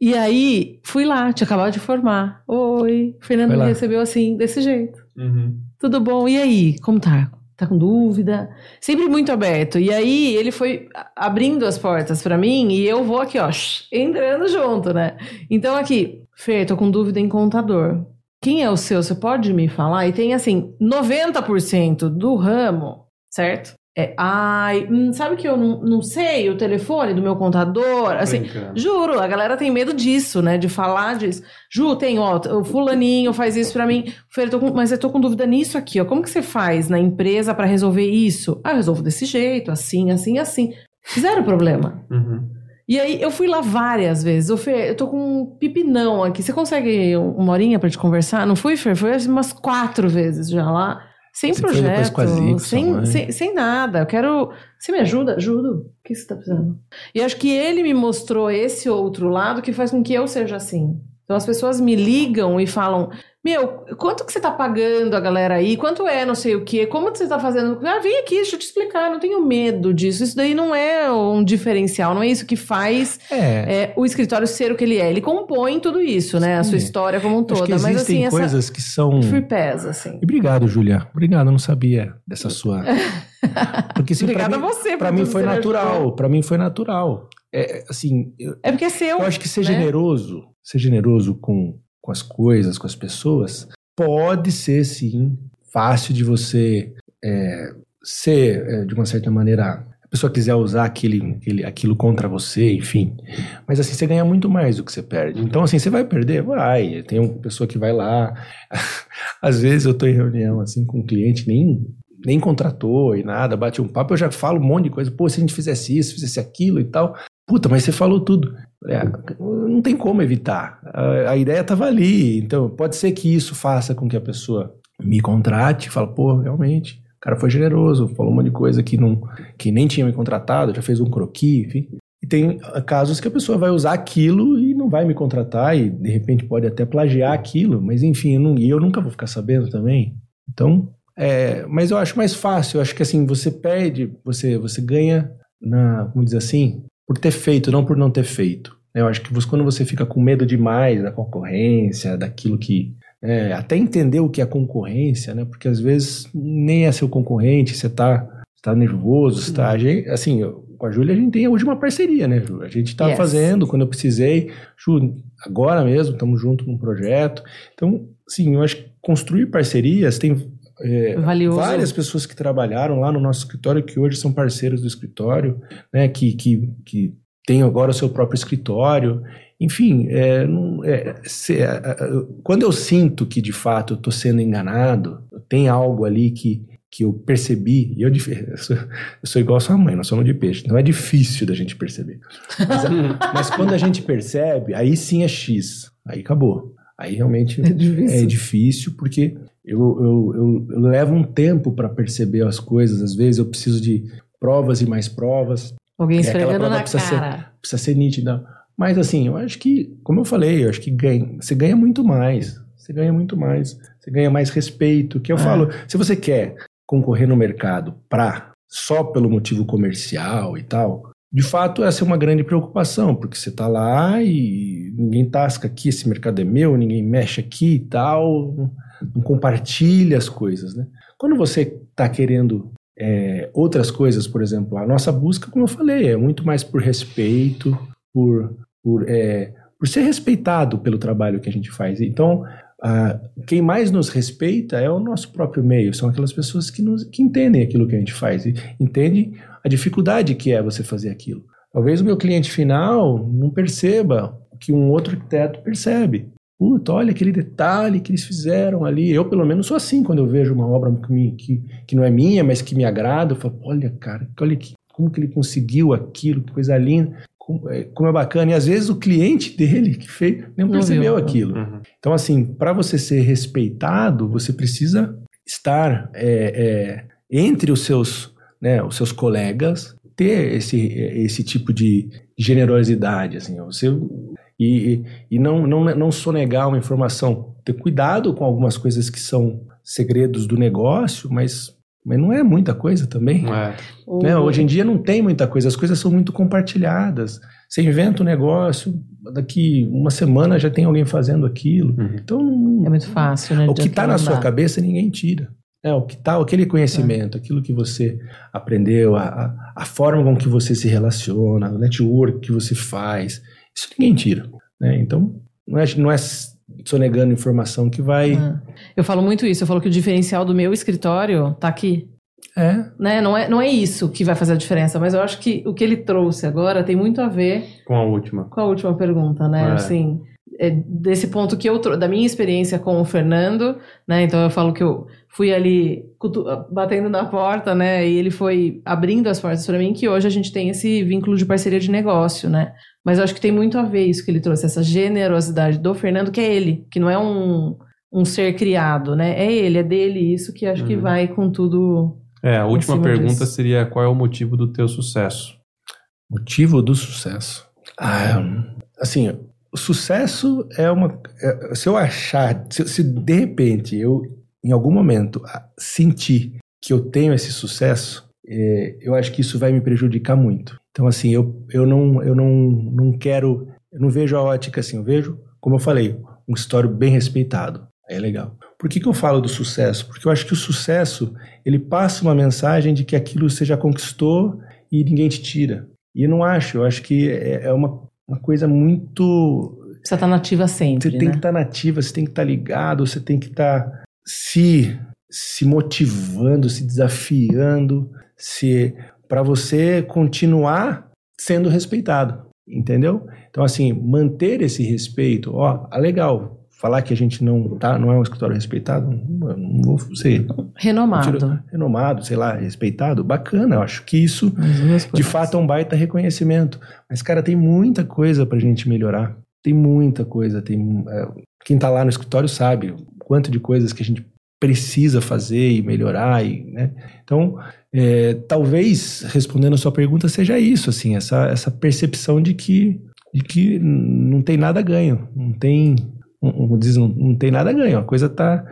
E aí, fui lá, tinha acabado de formar. Oi, o Fernando me recebeu assim, desse jeito. Uhum. Tudo bom? E aí, como tá? Tá com dúvida? Sempre muito aberto. E aí, ele foi abrindo as portas pra mim e eu vou aqui, ó, entrando junto, né? Então, aqui, Fê, tô com dúvida em contador. Quem é o seu? Você pode me falar? E tem, assim, 90% do ramo, certo? É, ai, hum, sabe que eu não, não sei o telefone do meu contador? Assim, Brincando. Juro, a galera tem medo disso, né? De falar disso. Ju, tem, ó, o fulaninho faz isso pra mim. Fer, eu tô com- mas eu tô com dúvida nisso aqui, ó. Como que você faz na empresa pra resolver isso? Ah, eu resolvo desse jeito, assim, assim, assim. Zero problema. Uhum. E aí, eu fui lá várias vezes. Ô, Fer, eu tô com um pipinão aqui. Você consegue uma horinha pra te conversar? Não fui, Fer? Foi umas quatro vezes já lá. Sem Você projeto, sem, sem, sem nada. Eu quero. Você me ajuda? Ajudo. O que você tá precisando? E acho que ele me mostrou esse outro lado que faz com que eu seja assim. Então as pessoas me ligam e falam: Meu, quanto que você tá pagando a galera aí? Quanto é não sei o quê? Como que você tá fazendo? Ah, vem aqui, deixa eu te explicar. Não tenho medo disso. Isso daí não é um diferencial, não é isso que faz É. é, o escritório ser o que ele é. Ele compõe tudo isso, né? A sua Sim. história como um toda. Mas existem assim, essa coisas que são. free pass, assim. E obrigado, Julia. Obrigado, eu não sabia dessa sua. [LAUGHS] Porque assim, Obrigada mim, a você. por pra mim foi natural. Pra mim foi natural. É, assim, eu, É porque é seu. eu acho que ser né? generoso, ser generoso com, com as coisas, com as pessoas, pode ser sim fácil de você é, ser, é, de uma certa maneira, a pessoa quiser usar aquele, aquele, aquilo contra você, enfim. Mas assim, você ganha muito mais do que você perde. Então, assim, você vai perder? Vai. Tem uma pessoa que vai lá. [LAUGHS] Às vezes eu tô em reunião assim com um cliente, nem, nem contratou e nada, bate um papo, eu já falo um monte de coisa. Pô, se a gente fizesse isso, fizesse aquilo e tal. Puta, mas você falou tudo. É, não tem como evitar. A, a ideia estava ali. Então, pode ser que isso faça com que a pessoa me contrate e fale, pô, realmente, o cara foi generoso, falou um monte de coisa que, não, que nem tinha me contratado, já fez um croquis, enfim. E tem ah, casos que a pessoa vai usar aquilo e não vai me contratar e, de repente, pode até plagiar aquilo, mas enfim, eu, não, e eu nunca vou ficar sabendo também. Então, é, mas eu acho mais fácil, eu acho que assim, você perde, você, você ganha na, vamos dizer assim, por ter feito, não por não ter feito. Eu acho que você, quando você fica com medo demais da concorrência, daquilo que. é, até entender o que é concorrência, né? Porque às vezes nem é seu concorrente, você tá, tá nervoso, você tá. gente- Assim, eu- com a Júlia a gente tem hoje uma parceria, né, Ju? A gente tá Yes. fazendo quando eu precisei. Ju, agora mesmo, estamos juntos num projeto. Então, sim, eu acho que construir parcerias tem é, Valioso. várias pessoas que trabalharam lá no nosso escritório, que hoje são parceiros do escritório, né, que, que, que têm agora o seu próprio escritório. Enfim, é, não- é, se- é, é, quando eu sinto que de fato eu estou sendo enganado, tem algo ali que, que eu percebi, e eu, eu, sou, eu sou igual a sua mãe, nós somos de peixe, não é difícil da gente perceber. Mas, [LAUGHS] mas quando a gente percebe, aí sim é X, aí acabou. Aí realmente É difícil. é difícil porque eu, eu, eu, eu levo um tempo para perceber as coisas. Às vezes eu preciso de provas e mais provas, Alguém É, esfregando na precisa ser- cara. precisa ser nítida. Mas assim, eu acho que, como eu falei, eu acho que ganha, você ganha muito mais. Você ganha muito mais você ganha mais respeito. Que eu É. falo, se você quer concorrer no mercado pra só pelo motivo comercial e tal, de fato essa é uma grande preocupação, porque você tá lá e ninguém tasca aqui, esse mercado é meu, ninguém mexe aqui e tal, não- compartilha as coisas, né? Quando você tá querendo é, outras coisas, por exemplo, a nossa busca, como eu falei, é muito mais por respeito, por, por, é, por ser respeitado pelo trabalho que a gente faz. Então, ah, quem mais nos respeita é o nosso próprio meio, são aquelas pessoas que, nos, que entendem aquilo que a gente faz e entendem a dificuldade que é você fazer aquilo. Talvez o meu cliente final não perceba o que um outro arquiteto percebe. Puta, olha aquele detalhe que eles fizeram ali. Eu, pelo menos, sou assim quando eu vejo uma obra que, me- que, que não é minha, mas que me agrada. Eu falo, olha, cara, olha que, como que ele conseguiu aquilo, que coisa linda, como é, como é bacana. E às vezes o cliente [LAUGHS] dele que fez nem Não percebeu viu. aquilo. Uhum. Então, assim, para você ser respeitado, você precisa estar é, é, entre os seus, né, os seus colegas, ter esse, esse tipo de generosidade, assim, você e, e não, não, não sonegar uma informação, ter cuidado com algumas coisas que são segredos do negócio, mas, mas não é muita coisa também. É. Né? Hoje em dia não tem muita coisa, as coisas são muito compartilhadas. Você inventa um negócio, daqui uma semana já tem alguém fazendo aquilo. Uhum. Então, É muito fácil, né? o que está na sua cabeça ninguém tira. É, o que tá, aquele conhecimento, aquilo que você aprendeu, a, a, a forma com que você se relaciona, o network que você faz, isso ninguém tira. Né? Então, não é, não é sonegando informação que vai. Ah. Eu falo muito isso. Eu falo que o diferencial do meu escritório tá aqui. É, Né? Não, é, não é isso que vai fazer a diferença, mas eu acho que o que ele trouxe agora tem muito a ver Com a última. com a última pergunta, né? É. Assim, é desse ponto que eu da minha experiência com o Fernando, né? Então eu falo que eu fui ali batendo na porta, né? E ele foi abrindo as portas para mim, que hoje a gente tem esse vínculo de parceria de negócio, né? Mas eu acho que tem muito a ver isso que ele trouxe, essa generosidade do Fernando, que é ele, que não é um, um ser criado, né? É ele, é dele, isso que acho que Uhum. vai com tudo. É, a última pergunta disso. seria qual é o motivo do teu sucesso? motivo do sucesso. Ah, assim, o sucesso é uma. é- se eu achar, se, se de repente eu, em algum momento, sentir que eu tenho esse sucesso, é, eu acho que isso vai me prejudicar muito. Então, assim, eu, eu, não, eu não, não quero. Eu não vejo a ótica assim, eu vejo, como eu falei, um histórico bem respeitado. É legal. Por que, que eu falo do sucesso? Porque eu acho que o sucesso ele passa uma mensagem de que aquilo você já conquistou e ninguém te tira. E eu não acho, eu acho que é é uma, uma coisa muito. Precisa estar nativa sempre, Você tem né? que estar nativa, você tem que estar ligado, você tem que estar se, se motivando, se desafiando, se para você continuar sendo respeitado, entendeu? Então assim, manter esse respeito, ó, ah, legal, falar que a gente não tá, não é um escritório respeitado, não, não vou ser Renomado. tiro- renomado, sei lá, respeitado, bacana, eu acho que isso de fato é um baita reconhecimento. Mas, cara, tem muita coisa pra gente melhorar. Tem muita coisa. Tem, é, quem tá lá no escritório sabe o quanto de coisas que a gente precisa fazer e melhorar. E, né? Então, é, talvez, respondendo a sua pergunta, seja isso, assim, essa, essa percepção de que, de que não tem nada ganho. Não tem. Não, diz, não, não tem nada ganho. A coisa tá.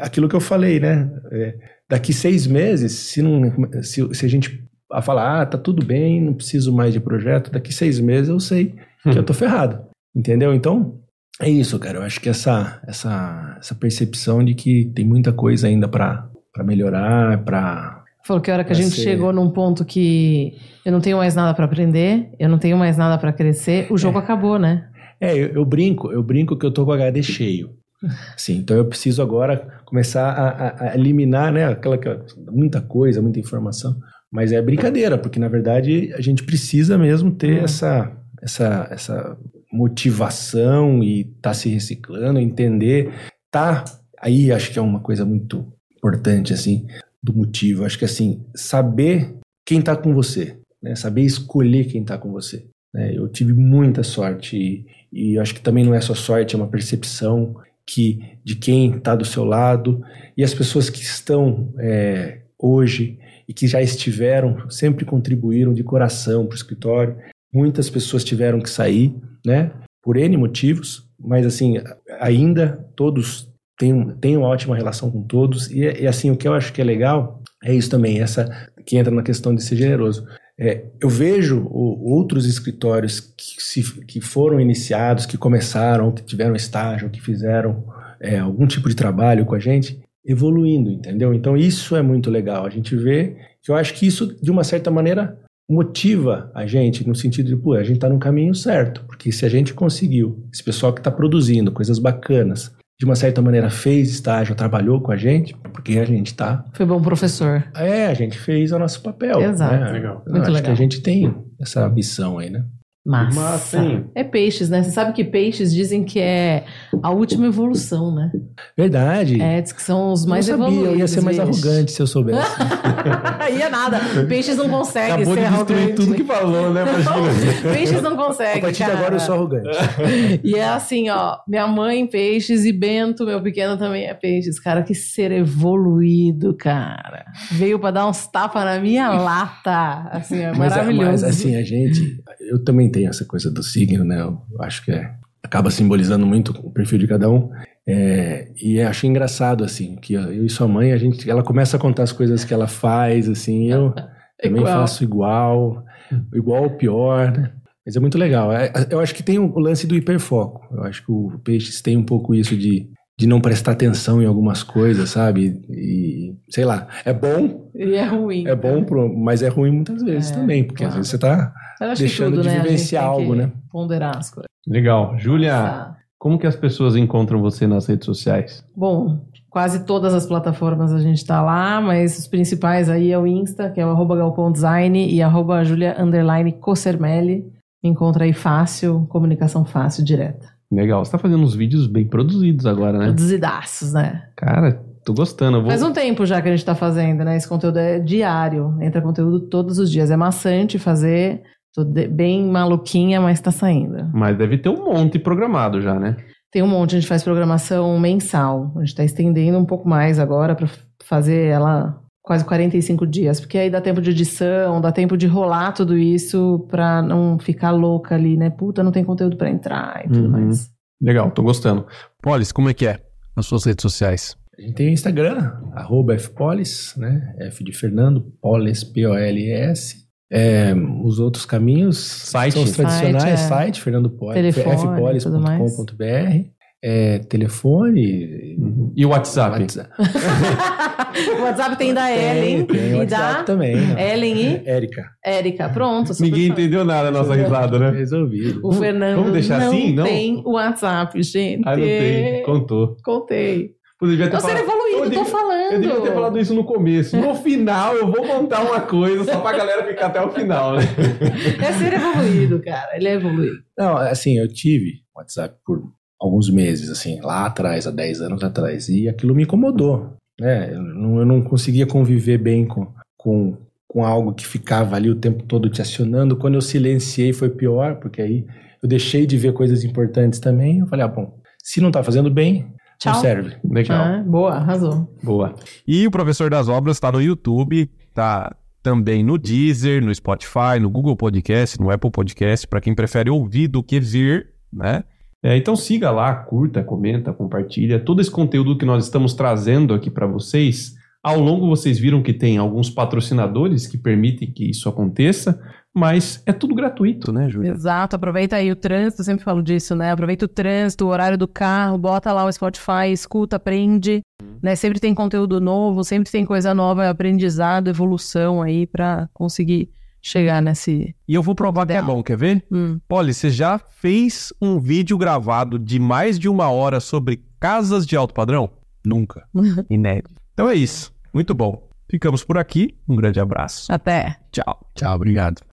Aquilo que eu falei, né? É, daqui seis meses, se, não, se, se a gente a falar, ah, tá tudo bem, não preciso mais de projeto, daqui seis meses eu sei que eu tô ferrado. Entendeu? Então, é isso, cara. Eu acho que essa, essa, essa percepção de que tem muita coisa ainda pra pra melhorar, pra. Falou que a hora que a gente ser- chegou num ponto que eu não tenho mais nada pra aprender, eu não tenho mais nada pra crescer, o jogo acabou, né? É, eu, eu brinco, eu brinco que eu tô com HD cheio. Sim, então eu preciso agora começar a, a- a eliminar, né, aquela, aquela- muita coisa, muita informação. Mas é brincadeira, porque na verdade a gente precisa mesmo ter Hum. essa, essa, essa motivação e tá se reciclando, entender, tá. Aí acho que é uma coisa muito importante assim do motivo. Acho que assim saber quem tá com você, né, saber escolher quem tá com você. Né? Eu tive muita sorte e, e acho que também não é só sorte, é uma percepção que de quem está do seu lado e as pessoas que estão é, hoje e que já estiveram sempre contribuíram de coração para o escritório. Muitas pessoas tiveram que sair, né, por N motivos, mas assim ainda todos tenho, tenho ótima relação com todos. E, e, assim, o que eu acho que é legal é isso também, essa que entra na questão de ser generoso. É, eu vejo o, outros escritórios que, se, que foram iniciados, que começaram, que tiveram estágio, que fizeram é, algum tipo de trabalho com a gente, evoluindo, entendeu? Então isso é muito legal. A gente vê que eu acho que isso, de uma certa maneira, motiva a gente no sentido de, pô, a gente está no caminho certo, porque se a gente conseguiu, esse pessoal que está produzindo coisas bacanas, de uma certa maneira fez estágio, trabalhou com a gente, porque a gente tá. Foi bom professor. É, a gente fez o nosso papel. Exato. Né? Legal. Eu Muito acho legal. que a gente tem essa missão aí, né? Massa. Massa, hein? É peixes, né? Você sabe que peixes dizem que é a última evolução, né? Verdade. É, diz que são os mais eu sabia, evoluídos. eu ia ser mais arrogante se eu soubesse. [LAUGHS] ia nada. Peixes não conseguem Acabou ser de destruir arrogante. tudo que falou, né? Imagina. [LAUGHS] Peixes não a conseguem, partir cara. de agora eu sou arrogante. [LAUGHS] E é assim, ó, minha mãe peixes e Bento, meu pequeno também é peixes. Cara, que ser evoluído, cara. Veio pra dar uns tapas na minha lata. Assim, é Mas, maravilhoso. mas assim, a gente. Eu também tenho essa coisa do signo, né? Eu acho que é, acaba simbolizando muito o perfil de cada um. É, e acho engraçado, assim, que eu e sua mãe, a gente, ela começa a contar as coisas que ela faz, assim, eu [LAUGHS] também Igual. faço igual, igual ou pior, né? Mas é muito legal. É, Eu acho que tem o lance do hiperfoco. Eu acho que o Peixes tem um pouco isso de, de não prestar atenção em algumas coisas, sabe? E, sei lá, é bom, E é ruim. é bom, pro- mas é ruim muitas vezes É, também, porque às claro. vezes você tá deixando tudo, de né? Vivenciar algo, né? Ponderar as coisas. Legal. Júlia, Tá. como que as pessoas encontram você nas redes sociais? Bom, quase todas as plataformas a gente tá lá, mas os principais aí é o Insta, que é o arroba galpão design e arroba julia underline Cossermelli. Encontra aí fácil, comunicação fácil, direta. Legal. Você tá fazendo uns vídeos bem produzidos agora, né? Produzidaços, né? Cara, tô gostando. Vou... Faz um tempo já que a gente tá fazendo, né? Esse conteúdo é diário, entra conteúdo todos os dias. É maçante fazer, tô bem maluquinha, mas tá saindo. Mas deve ter um monte programado já, né? Tem um monte, a gente faz programação mensal. A gente tá estendendo um pouco mais agora para fazer ela quase 45 dias, porque aí dá tempo de edição, dá tempo de rolar tudo isso pra não ficar louca ali, né? Puta, não tem conteúdo pra entrar e tudo Uhum. mais. Legal, tô gostando. Polis, como é que é? Nas suas redes sociais. A gente tem o Instagram, arroba fpolis, né? F de Fernando, Polis, P-O-L-E-S. É, os outros caminhos Site. são os tradicionais, Site, é. site, Fernando Polis, fpolis.com.br, é, telefone, E o WhatsApp? WhatsApp. [LAUGHS] o WhatsApp tem da Ellen tem, tem e WhatsApp da também. né? Ellen e Érica, Érica. Pronto. Ninguém entendeu nada da nossa risada, né? resolvido. O Fernando Vamos deixar não assim? Não? tem WhatsApp, gente. Ah, não tem. Contou. Contei. Eu devia ter Tô sendo falado- evoluído, eu tô devia- falando. Eu devia ter falado isso no começo. No final, eu vou contar uma coisa só pra galera ficar até o final, né? É ser evoluído, cara. Ele é evoluído. Não, assim, eu tive WhatsApp por alguns meses, assim, lá atrás, há 10 anos atrás, e aquilo me incomodou, né? Eu não, eu não conseguia conviver bem com, com, com algo que ficava ali o tempo todo te acionando. Quando eu silenciei foi pior, porque aí eu deixei de ver coisas importantes também. Eu falei, ah, bom, se não tá fazendo bem, Tchau. não serve. Legal. Ah, boa, arrasou. Boa. E o Professor das Obras tá no YouTube, tá também no Deezer, no Spotify, no Google Podcast, no Apple Podcast, para quem prefere ouvir do que ver, né? É, então siga lá, curta, comenta, compartilha. Todo esse conteúdo que nós estamos trazendo aqui para vocês, ao longo vocês viram que tem alguns patrocinadores que permitem que isso aconteça, mas é tudo gratuito, né, Júlia? Exato, aproveita aí o trânsito, eu sempre falo disso, né? Aproveita o trânsito, o horário do carro, bota lá o Spotify, escuta, aprende, né? Sempre tem conteúdo novo, sempre tem coisa nova, aprendizado, evolução aí pra conseguir chegar nesse. E eu vou provar que é Ideal. bom, quer ver? Hum. Polly, você já fez um vídeo gravado de mais de uma hora sobre casas de alto padrão? Nunca. [LAUGHS] Inédito. Então é isso. Muito bom. Ficamos por aqui. Um grande abraço. Até. Tchau. Tchau, obrigado.